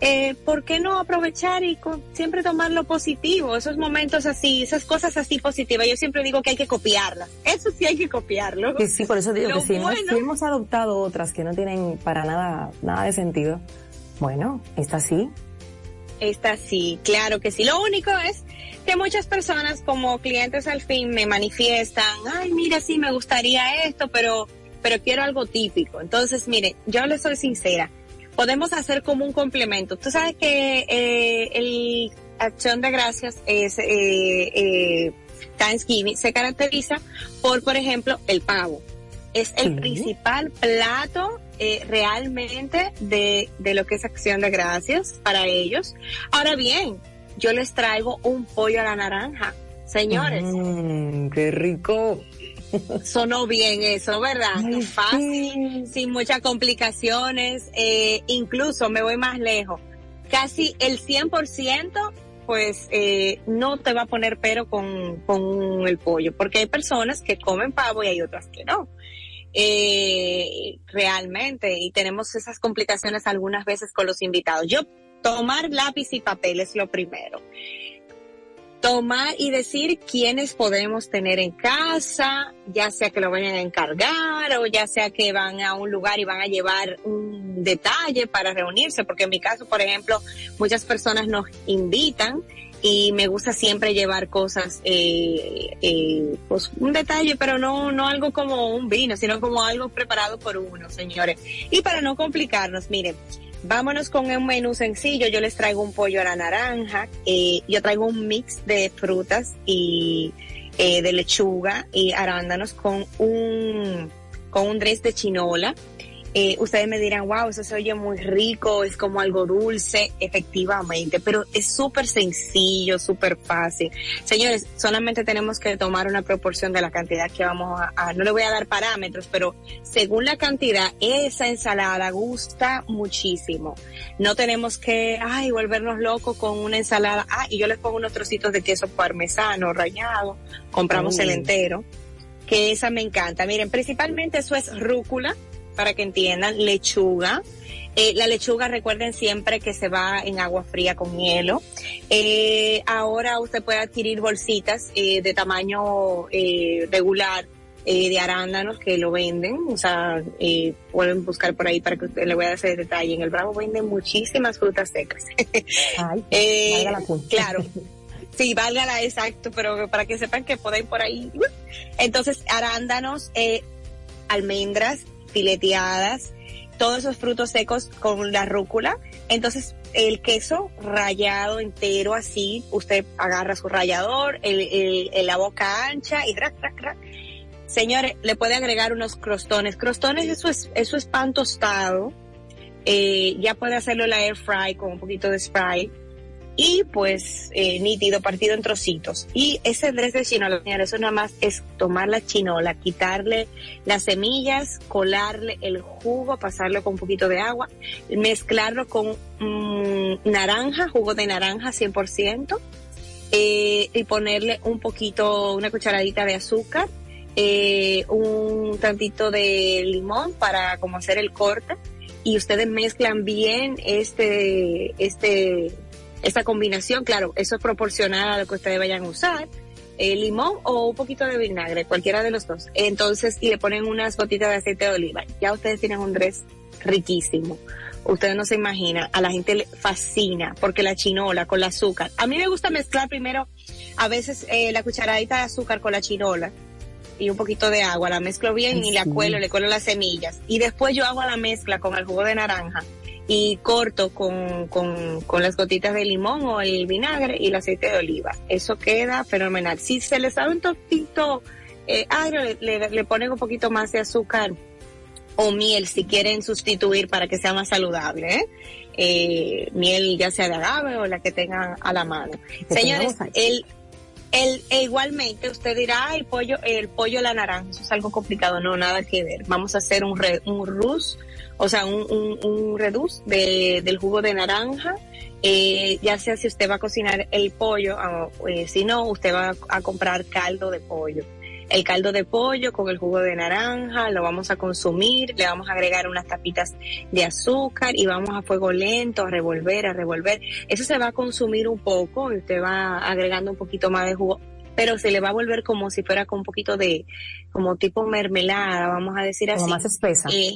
eh, ¿por qué no aprovechar y siempre tomar lo positivo? Esos momentos así, esas cosas así positivas. Yo siempre digo que hay que copiarlas. Eso sí hay que copiarlo. Sí, por eso digo que si, si hemos adoptado otras que no tienen para nada, nada de sentido, bueno, ¿está sí? Está sí, claro que sí. Lo único es que muchas personas como clientes al fin me manifiestan, ay, mira, sí, me gustaría esto, pero, pero quiero algo típico. Entonces, mire, yo le soy sincera, podemos hacer como un complemento. Tú sabes que eh, el Acción de Gracias es eh, eh, Thanksgiving se caracteriza por, por ejemplo, el pavo. Es el principal plato eh, realmente de, de lo que es acción de gracias para ellos. Ahora bien, yo les traigo un pollo a la naranja. Señores. Mm, ¡Qué rico! Sonó bien eso, ¿verdad? Fácil, sin muchas complicaciones. Eh, incluso me voy más lejos. Casi el 100% pues eh, no te va a poner pero con, con el pollo, porque hay personas que comen pavo y hay otras que no eh, realmente y tenemos esas complicaciones algunas veces con los invitados. Yo tomar lápiz y papel es lo primero. Tomar y decir quiénes podemos tener en casa, ya sea que lo vayan a encargar o ya sea que van a un lugar y van a llevar un detalle para reunirse, porque en mi caso, por ejemplo, muchas personas nos invitan y me gusta siempre llevar cosas, eh, eh, pues un detalle, pero no, no algo como un vino, sino como algo preparado por uno, señores. Y para no complicarnos, miren, vámonos con un menú sencillo. Yo les traigo un pollo a la naranja. Eh, yo traigo un mix de frutas y eh, de lechuga y arándanos con un con un dress de chinola eh, ustedes me dirán, wow, eso se oye muy rico, es como algo dulce, efectivamente, pero es súper sencillo, súper fácil. Señores, solamente tenemos que tomar una proporción de la cantidad que vamos a, no le voy a dar parámetros, pero según la cantidad, esa ensalada gusta muchísimo. No tenemos que, ay, volvernos locos con una ensalada, ah, y yo les pongo unos trocitos de queso parmesano rallado, compramos el entero que esa me encanta. Miren, principalmente eso es rúcula, para que entiendan, lechuga. Eh, la lechuga recuerden siempre que se va en agua fría con hielo. Eh, ahora usted puede adquirir bolsitas eh, de tamaño regular de arándanos que lo venden, o sea, eh, pueden buscar por ahí para que usted le voy a dar ese detalle. En el Bravo venden muchísimas frutas secas. Ay, la claro. Sí, válgala exacto, pero para que sepan que pueden por ahí. Entonces, arándanos, almendras, fileteadas, todos esos frutos secos con la rúcula. Entonces, el queso rallado entero así, usted agarra su rallador, el, la boca ancha y rac, rac, rac. Señores, le puede agregar unos crostones. Crostones, eso es, eso es pan tostado. Eh, ya puede hacerlo en la air fry con un poquito de spray y pues eh, nítido, partido en trocitos. Y ese dress de chinola, eso nada más es tomar la chinola, quitarle las semillas, colarle el jugo, pasarlo con un poquito de agua, mezclarlo con mmm, naranja, jugo de naranja 100%, eh, y ponerle un poquito, una cucharadita de azúcar, eh, un tantito de limón para como hacer el corte y ustedes mezclan bien este, este esta combinación, claro, eso es proporcional a lo que ustedes vayan a usar, eh, limón o un poquito de vinagre, cualquiera de los dos. Entonces, y le ponen unas gotitas de aceite de oliva. Ya ustedes tienen un dress riquísimo. Ustedes no se imaginan, a la gente le fascina porque la chinola con el azúcar. A mí me gusta mezclar primero, a veces eh, la cucharadita de azúcar con la chinola y un poquito de agua, la mezclo bien y la cuelo, le cuelo las semillas. Y después yo hago la mezcla con el jugo de naranja y corto con, con, con, las gotitas de limón o el vinagre y el aceite de oliva. Eso queda fenomenal. Si se les sabe un toquito eh, agrio, le, le, ponen un poquito más de azúcar o miel si quieren sustituir para que sea más saludable. ¿eh? Eh, miel ya sea de agave o la que tengan a la mano. Señores, el, el, e igualmente usted dirá, el pollo, el pollo a la naranja, eso es algo complicado, no, nada que ver. Vamos a hacer un, re, un rus o sea, un, un, un reduce de, del jugo de naranja, eh, ya sea si usted va a cocinar el pollo, eh, si no, usted va a, comprar caldo de pollo. El caldo de pollo con el jugo de naranja, lo vamos a consumir, le vamos a agregar unas tapitas de azúcar y vamos a fuego lento a revolver, a revolver. Eso se va a consumir un poco y usted va agregando un poquito más de jugo pero se le va a volver como si fuera con un poquito de, como tipo mermelada, vamos a decir así. Como más espesa. Eh,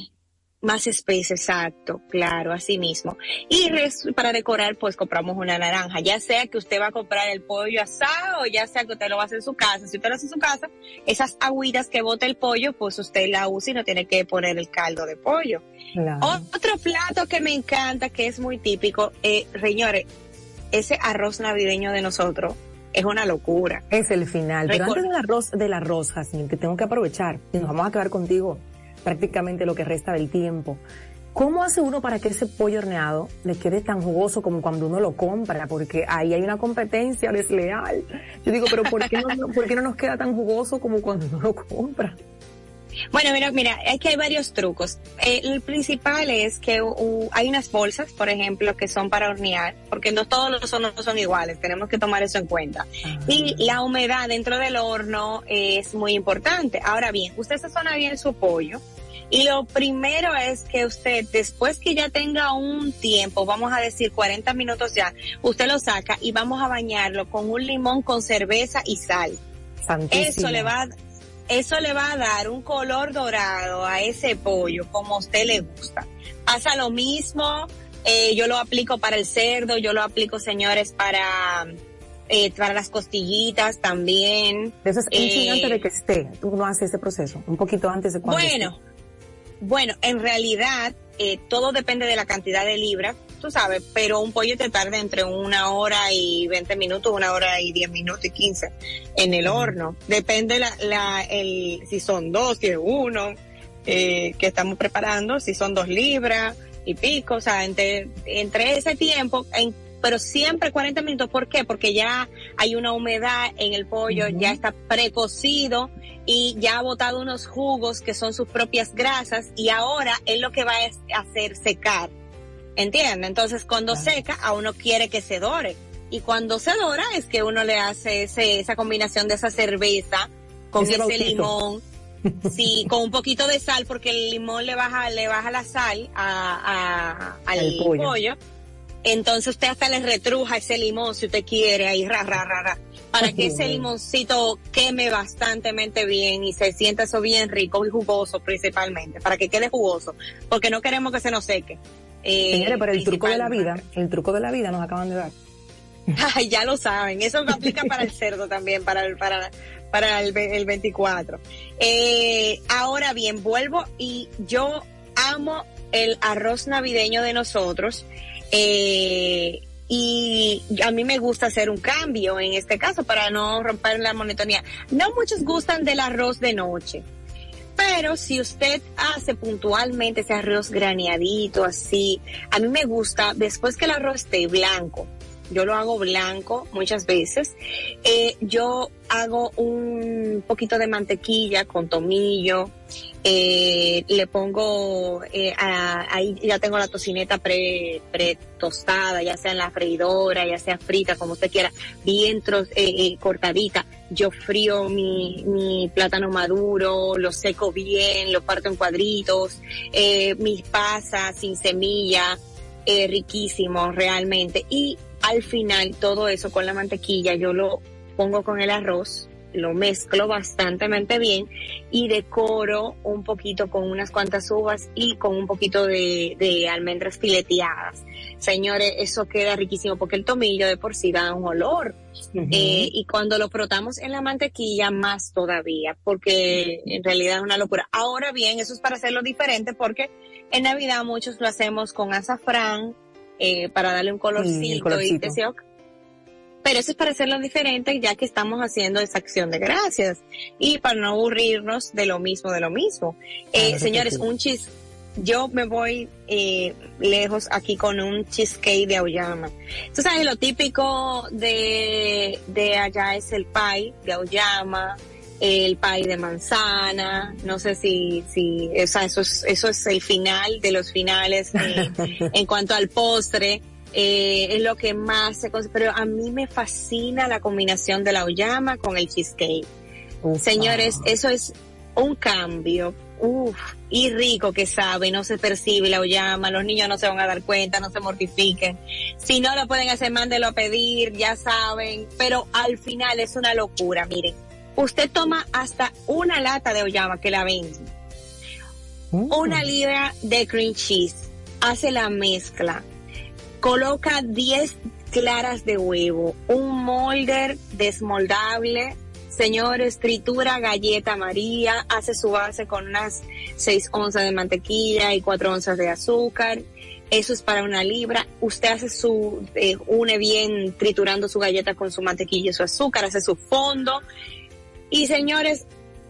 más espesa, exacto, claro, así mismo. Y para decorar, pues compramos una naranja, ya sea que usted va a comprar el pollo asado, o ya sea que usted lo va a hacer en su casa. Si usted lo hace en su casa, esas agüitas que bota el pollo, pues usted la usa y no tiene que poner el caldo de pollo. Claro. Otro plato que me encanta, que es muy típico, eh, señores, ese arroz navideño de nosotros, es una locura. Es el final. Pero antes del arroz, del arroz, Jasmine, que tengo que aprovechar, y nos vamos a quedar contigo prácticamente lo que resta del tiempo. ¿Cómo hace uno para que ese pollo horneado le quede tan jugoso como cuando uno lo compra? Porque ahí hay una competencia desleal. Yo digo, pero ¿por qué no, ¿por qué no nos queda tan jugoso como cuando uno lo compra? Bueno, mira, mira, es que hay varios trucos. Eh, el principal es que uh, hay unas bolsas, por ejemplo, que son para hornear, porque no todos los hornos son iguales, tenemos que tomar eso en cuenta. Ah. Y la humedad dentro del horno es muy importante. Ahora bien, usted sazona bien su pollo. Y lo primero es que usted, después que ya tenga un tiempo, vamos a decir 40 minutos ya, usted lo saca y vamos a bañarlo con un limón con cerveza y sal. Santísimo. Eso le va a eso le va a dar un color dorado a ese pollo como a usted le gusta. Pasa lo mismo, eh, yo lo aplico para el cerdo, yo lo aplico, señores, para, eh, para las costillitas también. Eso es eh, antes de que esté, tú no haces ese proceso, un poquito antes de cuando Bueno, esté. bueno, en realidad, eh, todo depende de la cantidad de libras, tú sabes, pero un pollo te tarda entre una hora y 20 minutos, una hora y 10 minutos y 15 en el horno. Depende la, la, el, si son dos, si es uno, eh, que estamos preparando, si son dos libras y pico, o sea, entre, entre ese tiempo, en, pero siempre 40 minutos, ¿por qué? Porque ya hay una humedad en el pollo, ya está precocido y ya ha botado unos jugos que son sus propias grasas y ahora es lo que va a hacer secar. ¿Entiendes? Entonces cuando seca, a uno quiere que se dore. Y cuando se dora es que uno le hace ese, esa combinación de esa cerveza con ese, limón. Sí, con un poquito de sal, porque el limón le baja, le baja la sal a, al pollo. Entonces usted hasta le retruja ese limón si usted quiere, ahí ra, ra, ra, ra, para que ese limoncito queme bastante bien y se sienta eso bien rico y jugoso principalmente, para que quede jugoso, porque no queremos que se nos seque. Eh, Señores, pero el truco de la vida, el truco de la vida nos acaban de dar. ya lo saben, eso me aplica para el cerdo también, para el, para, para el, el 24. Eh, ahora bien, vuelvo y yo amo el arroz navideño de nosotros. Eh, y a mí me gusta hacer un cambio en este caso para no romper la monotonía. No muchos gustan del arroz de noche. Pero si usted hace puntualmente ese arroz graneadito así, a mí me gusta después que el arroz esté blanco, yo lo hago blanco muchas veces. Eh, yo hago un poquito de mantequilla con tomillo, eh, le pongo, eh, ahí ya tengo la tocineta pre, pre tostada, ya sea en la freidora, ya sea frita, como usted quiera, bien eh, cortadita. Yo frío mi, mi plátano maduro, lo seco bien, lo parto en cuadritos, mis pasas sin semilla, riquísimo realmente. Y al final todo eso con la mantequilla yo lo pongo con el arroz, lo mezclo bastante bien y decoro un poquito con unas cuantas uvas y con un poquito de, almendras fileteadas. Señores, eso queda riquísimo porque el tomillo de por sí da un olor. Eh, y cuando lo frotamos en la mantequilla, más todavía, porque en realidad es una locura. Ahora bien, eso es para hacerlo diferente porque en Navidad muchos lo hacemos con azafrán, eh, para darle un colorcito, y deseo. Pero eso es para hacerlo diferente ya que estamos haciendo esa acción de gracias y para no aburrirnos de lo mismo, de lo mismo. Eh, señores, un chis, yo me voy eh, lejos aquí con un cheesecake de Aoyama. Tú sabes, lo típico de, de allá es el pie de Aoyama, el pay de manzana, no sé si, si, o sea, eso es, eso es el final de los finales eh, en cuanto al postre. Eh, es lo que más se pero a mí me fascina la combinación de la oyama con el cheesecake. Señores, eso es un cambio, uff, y rico que sabe, no se percibe la oyama, los niños no se van a dar cuenta, no se mortifiquen. Si no lo pueden hacer, mándelo a pedir, ya saben, pero al final es una locura, miren Usted toma hasta una lata de oyama que la venden. Mm. Una libra de cream cheese. Hace la mezcla. Coloca 10 claras de huevo. Un molder desmoldable. Señores, tritura galleta María. Hace su base con unas 6 onzas de mantequilla y 4 onzas de azúcar. Eso es para una libra. Usted hace su, eh, une bien triturando su galleta con su mantequilla y su azúcar, hace su fondo y señores,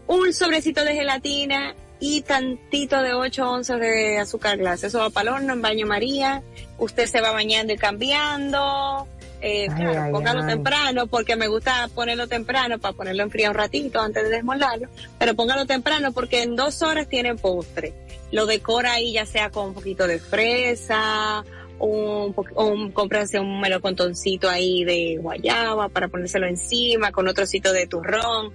un sobrecito de gelatina y tantito de 8 onzas de azúcar glass. Eso va para el horno en baño María. Usted se va bañando y cambiando. Eh, claro, póngalo temprano porque me gusta ponerlo temprano para ponerlo en frío un ratito antes de desmoldarlo, pero póngalo temprano porque en dos horas tiene postre. Lo decora ahí ya sea con un poquito de fresa, un, un cómprense un melocontoncito ahí de guayaba para ponérselo encima con otro sitio de turrón.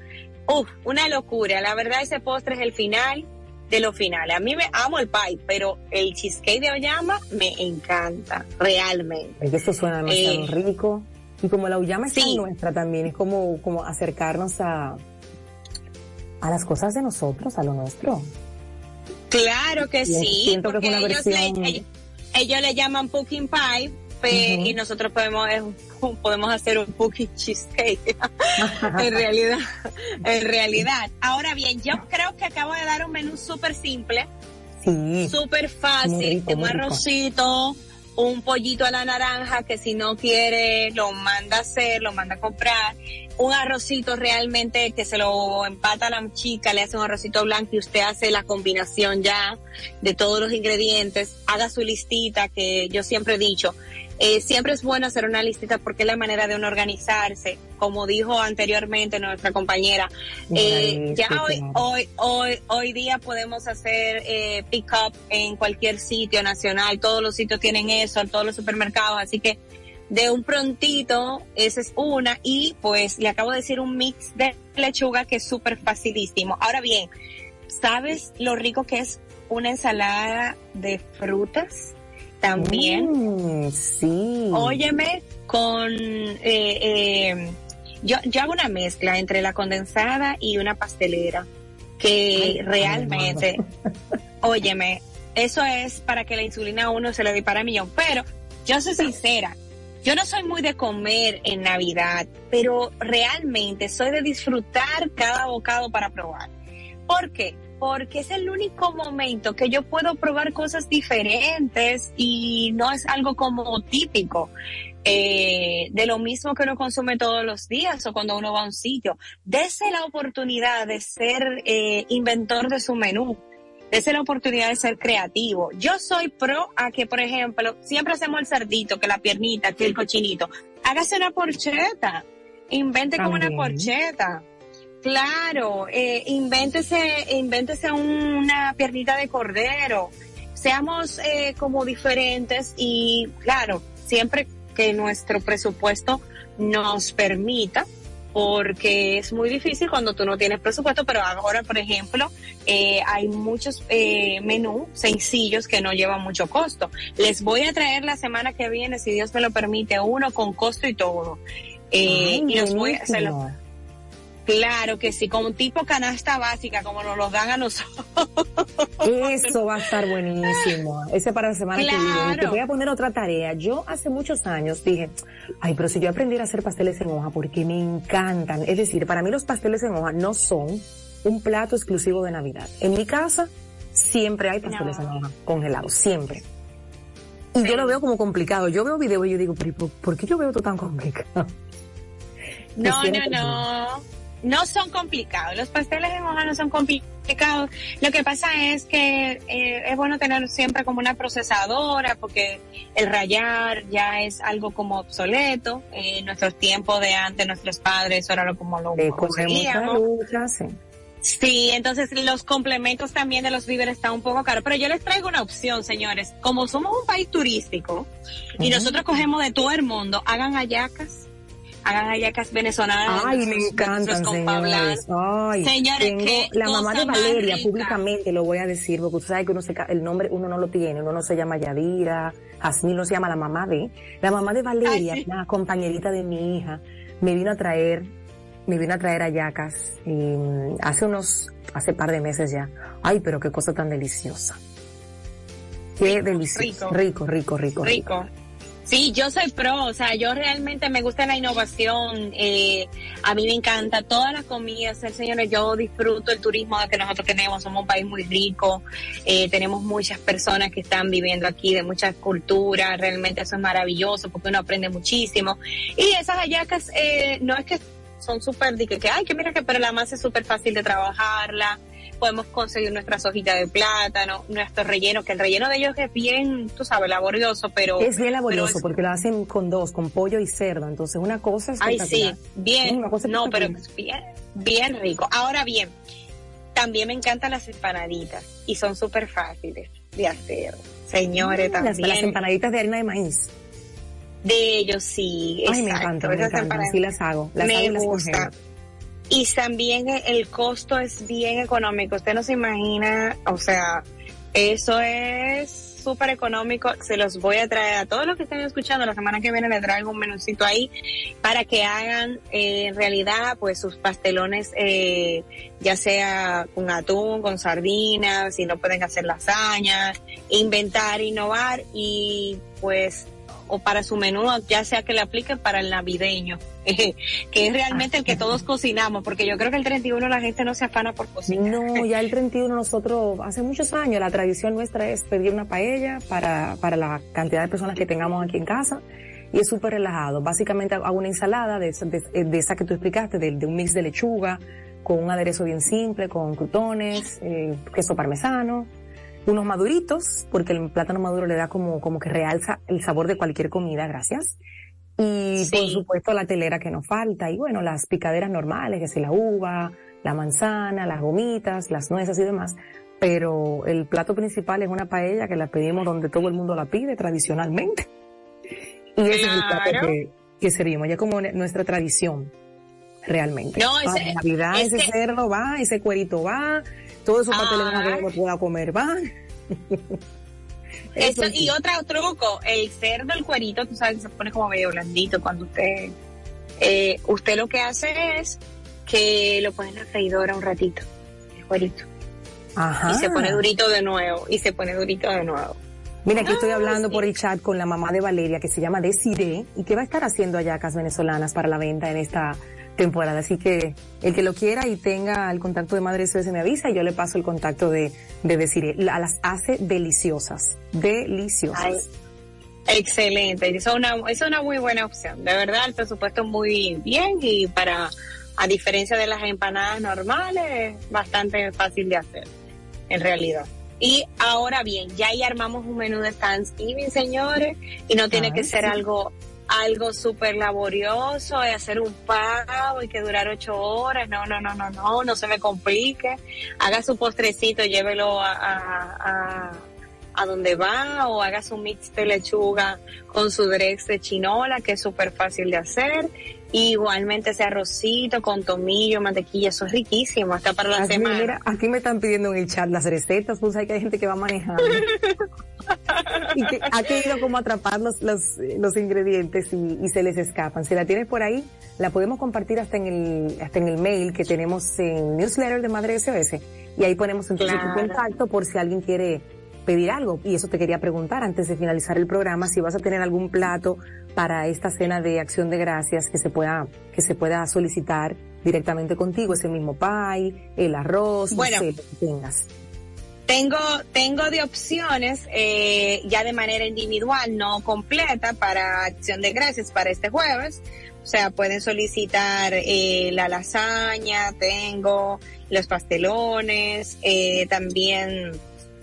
Uf, una locura. La verdad ese postre es el final de los finales. A mí me amo el pie, pero el cheesecake de Oyama me encanta, realmente. Es que eso suena demasiado eh, rico. Y como la Oyama es nuestra también, es como, como acercarnos a, a las cosas de nosotros, a lo nuestro. Claro que sí, porque ellos, le, ellos, le llaman pumpkin pie, y nosotros podemos podemos hacer un pumpkin cheesecake en realidad en realidad ahora bien yo creo que acabo de dar un menú súper simple Sí. Súper fácil, un arrocito, un pollito a la naranja que si no quiere lo manda a hacer, lo manda a comprar. Un arrocito realmente que se lo empata a la chica, le hace un arrocito blanco y usted hace la combinación ya de todos los ingredientes. Haga su listita que yo siempre he dicho, eh, siempre es bueno hacer una listita porque es la manera de uno organizarse. Como dijo anteriormente nuestra compañera, eh, ya hoy, hoy, hoy, hoy día podemos hacer eh, pick up en cualquier sitio nacional. Todos los sitios tienen eso, en todos los supermercados. Así que de un prontito, esa es una. Y pues le acabo de decir un mix de lechuga que es súper facilísimo. Ahora bien, ¿sabes lo rico que es una ensalada de frutas? También. Mm, sí. Óyeme, con... Eh, eh, yo, yo hago una mezcla entre la condensada y una pastelera que realmente, óyeme, eso es para que la insulina a uno se le dispara a millón. Pero yo soy sincera, yo no soy muy de comer en Navidad, pero realmente soy de disfrutar cada bocado para probar. ¿Por qué? Porque es el único momento que yo puedo probar cosas diferentes y no es algo como típico. Eh, de lo mismo que uno consume todos los días o cuando uno va a un sitio. Dese la oportunidad de ser eh, inventor de su menú. Dese la oportunidad de ser creativo. Yo soy pro a que, por ejemplo, siempre hacemos el cerdito, que la piernita, que el cochinito. Hágase una porcheta. Invente como una porcheta. Claro, eh, invéntese, invéntese una piernita de cordero. Seamos eh, como diferentes y claro, siempre que nuestro presupuesto nos permita, porque es muy difícil cuando tú no tienes presupuesto, pero ahora, por ejemplo, eh, hay muchos eh, menús sencillos que no llevan mucho costo. Les voy a traer la semana que viene, si Dios me lo permite, uno con costo y todo. Eh, y los voy a hacer. Claro que sí, como un tipo canasta básica, como nos los dan a nosotros. Eso va a estar buenísimo. Ese para la semana que viene. Te voy a poner otra tarea. Yo hace muchos años dije, ay, pero si yo aprendiera a hacer pasteles en hoja, porque me encantan. Es decir, para mí los pasteles en hoja no son un plato exclusivo de Navidad. En mi casa siempre hay pasteles en hoja congelados, siempre. Y yo lo veo como complicado. Yo veo videos y yo digo, pero ¿por qué yo veo todo tan complicado? No, no, no no son complicados. Los pasteles en hoja no son complicados. Lo que pasa es que eh, es bueno tener siempre como una procesadora porque el rayar ya es algo como obsoleto. En nuestros tiempos de antes, nuestros padres, ahora lo como lo eh, Sí, entonces los complementos también de los víveres están un poco caros, pero yo les traigo una opción, señores. Como somos un país turístico y nosotros cogemos de todo el mundo, hagan hallacas hagan hallacas venezolanas. Ay, me encantan, señores. Ay, señores, la mamá de Valeria, públicamente lo voy a decir, porque usted sabe que uno se, el nombre uno no lo tiene, uno no se llama Yadira, así no se llama la mamá de, la mamá de Valeria, la compañerita de mi hija, me vino a traer, me vino a traer hallacas, mm, hace unos, hace par de meses ya. Ay, pero qué cosa tan deliciosa. Qué delicioso. Rico, rico, rico. Rico. Sí, yo soy pro, o sea, yo realmente me gusta la innovación, eh, a mí me encanta todas las comidas, el señores, yo disfruto el turismo que nosotros tenemos, somos un país muy rico, eh, tenemos muchas personas que están viviendo aquí de muchas culturas, realmente eso es maravilloso porque uno aprende muchísimo. Y esas hallacas, eh, no es que son súper, que, que, ay, que mira que, pero la masa es súper fácil de trabajarla, podemos conseguir nuestras hojitas de plátano, nuestro relleno, que el relleno de ellos es bien, tú sabes, laborioso, pero... Es bien laborioso porque lo hacen con dos, con pollo y cerdo, entonces una cosa es... Ay, sí, bien, no, pero bien, bien rico. Ahora bien, también me encantan las empanaditas y son súper fáciles de hacer. Señores, también. Las, empanaditas de harina de maíz. De ellos sí. Ay, me encanta, me encantan. Sí las hago. Las me hago las gusta. Y también el costo es bien económico. Usted no se imagina, o sea, eso es súper económico. Se los voy a traer a todos los que estén escuchando. La semana que viene les traigo un menucito ahí para que hagan eh, en realidad pues sus pastelones, eh, ya sea con atún, con sardinas, si no pueden hacer lasañas, inventar, innovar y pues o para su menú, ya sea que le apliquen para el navideño, que es realmente el que todos cocinamos, porque yo creo que el 31 la gente no se afana por cocinar. No, ya el 31 nosotros, hace muchos años, la tradición nuestra es pedir una paella para, para la cantidad de personas que tengamos aquí en casa y es súper relajado. Básicamente hago una ensalada de, de, esa que tú explicaste, de, de, un mix de lechuga, con un aderezo bien simple, con crutones, eh, queso parmesano, unos maduritos, porque el plátano maduro le da como, como que realza el sabor de cualquier comida, gracias. Y por supuesto la telera que nos falta, y bueno, las picaderas normales, que es la uva, la manzana, las gomitas, las nueces y demás. Pero el plato principal es una paella que la pedimos donde todo el mundo la pide tradicionalmente. Y ese es el plato que, que servimos, ya como nuestra tradición, realmente. No, ese, Navidad, ese cerdo va, ese cuerito va, todos esos pateles que uno pueda comer van. Eso, y otro truco, el cerdo, el cuerito, tú sabes, se pone como medio blandito cuando usted, eh, usted lo que hace es que lo pone en la freidora un ratito, el cuerito. Ajá. Y se pone durito de nuevo, y se pone durito de nuevo. Mira, aquí estoy hablando por el chat con la mamá de Valeria, que se llama Desiree, y que va a estar haciendo ayacas venezolanas para la venta en esta temporada. Así que el que lo quiera y tenga el contacto de Madre SOS me avisa y yo le paso el contacto de, de Desiree. las hace deliciosas, deliciosas. excelente, es una, es una muy buena opción. De verdad, el presupuesto muy bien y para, a diferencia de las empanadas normales, bastante fácil de hacer, en realidad. Y ahora bien, ya ahí armamos un menú de Thanksgiving, señores, y no tiene que ser algo algo súper laborioso y hacer un pavo y que durar ocho horas. No, no, no, no, no, no se me complique. Haga su postrecito, llévelo a, a, a, donde va o haga su mix de lechuga con su drex de chinola, que es súper fácil de hacer igualmente ese arrocito con tomillo, mantequilla, eso es riquísimo, hasta para la semana. Mira, aquí me están pidiendo en el chat las recetas, pues hay que hay gente que va manejando. y que ha querido como atrapar los, los, ingredientes y, se les escapan. Si la tienes por ahí, la podemos compartir hasta en el, hasta en el mail que tenemos en newsletter de Madre SOS. Y ahí ponemos entonces tu contacto por si alguien quiere pedir algo. Y eso te quería preguntar antes de finalizar el programa, si vas a tener algún plato para esta cena de acción de gracias que se pueda, que se pueda solicitar directamente contigo, ese mismo pie, el arroz, bueno, que tengas. Tengo, tengo de opciones eh, ya de manera individual, no completa, para acción de gracias para este jueves. O sea, pueden solicitar eh, la lasaña, tengo los pastelones, eh, también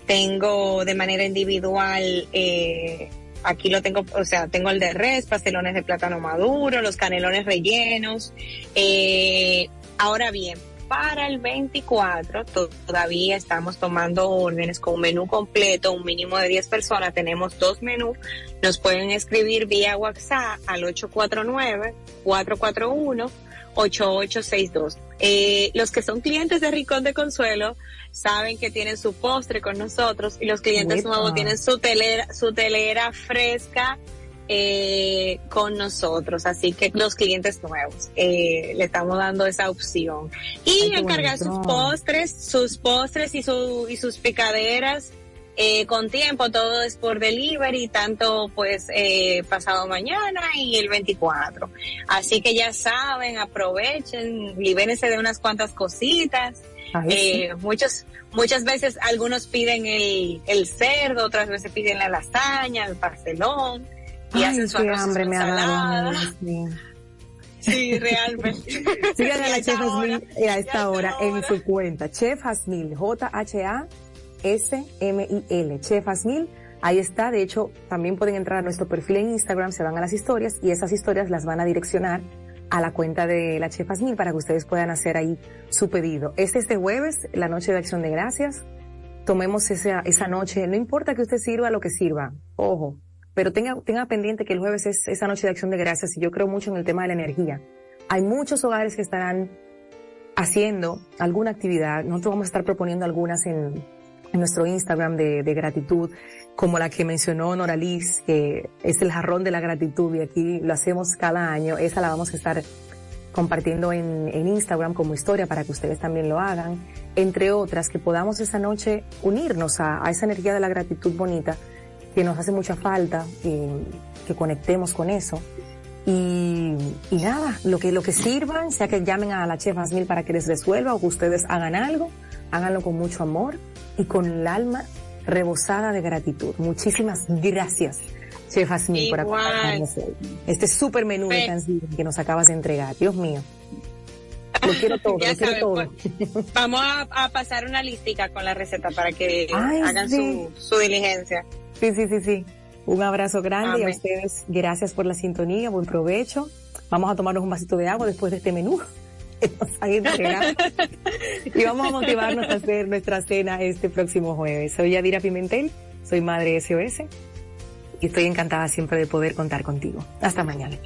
tengo de manera individual, eh, aquí lo tengo, o sea, tengo el de res, pastelones de plátano maduro, los canelones rellenos. Eh, ahora bien, para el 24 todavía estamos tomando órdenes con un menú completo, un mínimo de 10 personas, tenemos dos menús, nos pueden escribir vía WhatsApp al 849 441 8862. Eh, los que son clientes de Rincón de Consuelo saben que tienen su postre con nosotros y los clientes nuevos tienen su telera, su telera fresca eh, con nosotros. Así que los clientes nuevos eh, le estamos dando esa opción. Y encargar sus postres, sus postres y, su, y sus picaderas eh, con tiempo, todo es por delivery, tanto pues eh, pasado mañana y el 24. Así que ya saben, aprovechen, libérense de unas cuantas cositas. Eh, muchos, muchas veces algunos piden el, el cerdo, otras veces piden la lasaña, el pastelón. Y hacen su hambre me ha. Sí, realmente. Sigan a la Chef Hasmil a esta hora en su cuenta. Chef Hasmil, J-H-A S-M-I-L, Chef Asmil. Ahí está, de hecho, también pueden entrar a nuestro perfil en Instagram, se van a las historias y esas historias las van a direccionar a la cuenta de la Chef Asmil para que ustedes puedan hacer ahí su pedido. Este este jueves, la noche de acción de gracias. Tomemos esa, esa noche, no importa que usted sirva lo que sirva, ojo, pero tenga, tenga pendiente que el jueves es esa noche de acción de gracias y yo creo mucho en el tema de la energía. Hay muchos hogares que estarán haciendo alguna actividad, nosotros vamos a estar proponiendo algunas en, en nuestro Instagram de, gratitud, como la que mencionó Noralis, que es el jarrón de la gratitud y aquí lo hacemos cada año. Esa la vamos a estar compartiendo en, Instagram como historia para que ustedes también lo hagan. Entre otras, que podamos esa noche unirnos a, esa energía de la gratitud bonita que nos hace mucha falta, que conectemos con eso. Y, nada, lo que, lo que sirvan, sea que llamen a la chef Asmil para que les resuelva o que ustedes hagan algo, háganlo con mucho amor y con el alma rebosada de gratitud. Muchísimas gracias, Chef Asmil, por acompañarnos hoy. Este súper menú de canción que nos acabas de entregar. Dios mío. Lo quiero todo, lo quiero todo. Pues, vamos a, pasar una listica con la receta para que hagan su, su diligencia. Sí, sí, sí, sí. Un abrazo grande y a ustedes gracias por la sintonía, buen provecho. Vamos a tomarnos un vasito de agua después de este menú y vamos a motivarnos a hacer nuestra cena este próximo jueves. Soy Yadira Pimentel, soy madre SOS y estoy encantada siempre de poder contar contigo. Hasta mañana.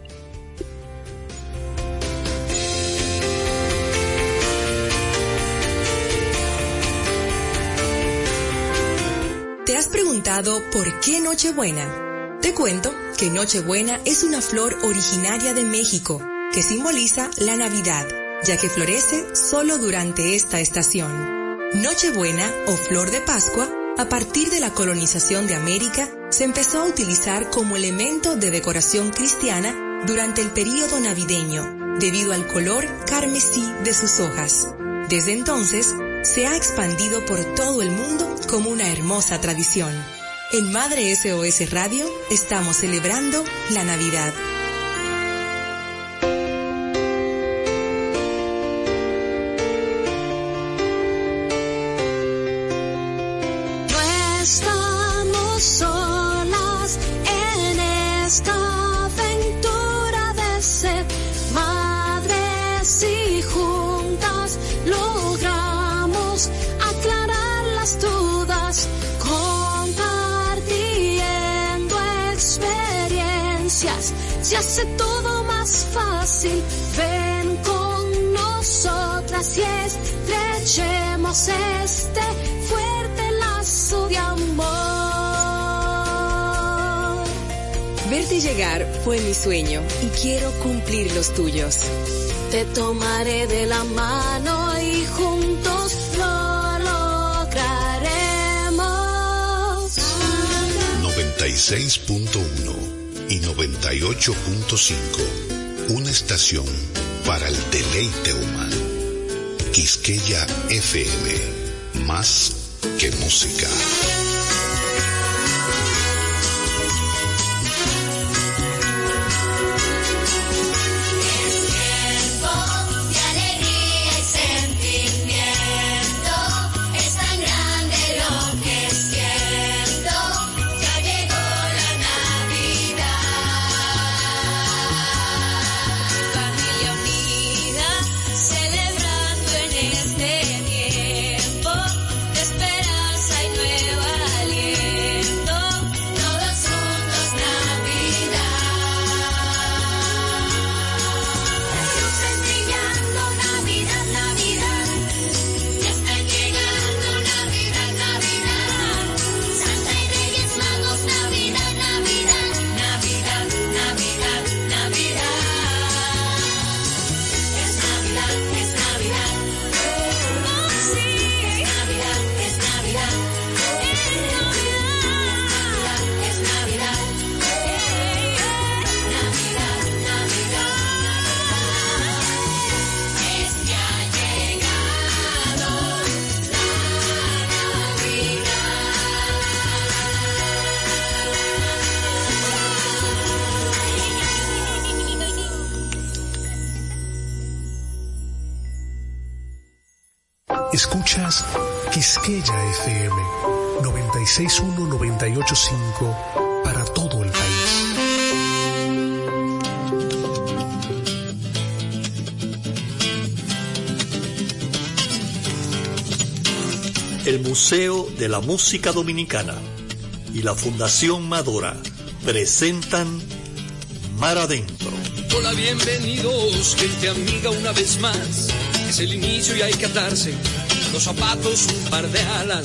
¿Te has preguntado por qué Nochebuena? Te cuento que Nochebuena es una flor originaria de México que simboliza la Navidad, ya que florece solo durante esta estación. Nochebuena o flor de Pascua, a partir de la colonización de América, se empezó a utilizar como elemento de decoración cristiana durante el período navideño, debido al color carmesí de sus hojas. Desde entonces, se ha expandido por todo el mundo como una hermosa tradición. En Madre SOS Radio estamos celebrando la Navidad. Verte llegar fue mi sueño y quiero cumplir los tuyos. Te tomaré de la mano y juntos lo lograremos. 96.1 y 98.5. Una estación para el deleite humano. Quisqueya FM. Más que música. 961-985 para todo el país. El Museo de la Música Dominicana y la Fundación Madora presentan Mar Adentro. Hola, bienvenidos, gente amiga, una vez más. Es el inicio y hay que atarse los zapatos, un par de alas,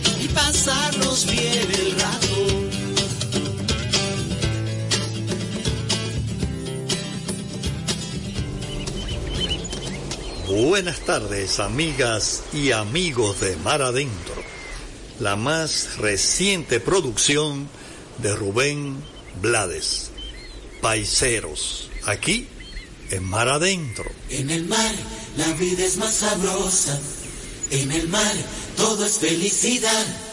pasarnos bien el rato. Buenas tardes amigas y amigos de Mar Adentro, la más reciente producción de Rubén Blades, Paiseros, aquí en Mar Adentro. En el mar la vida es más sabrosa, en el mar todo es felicidad.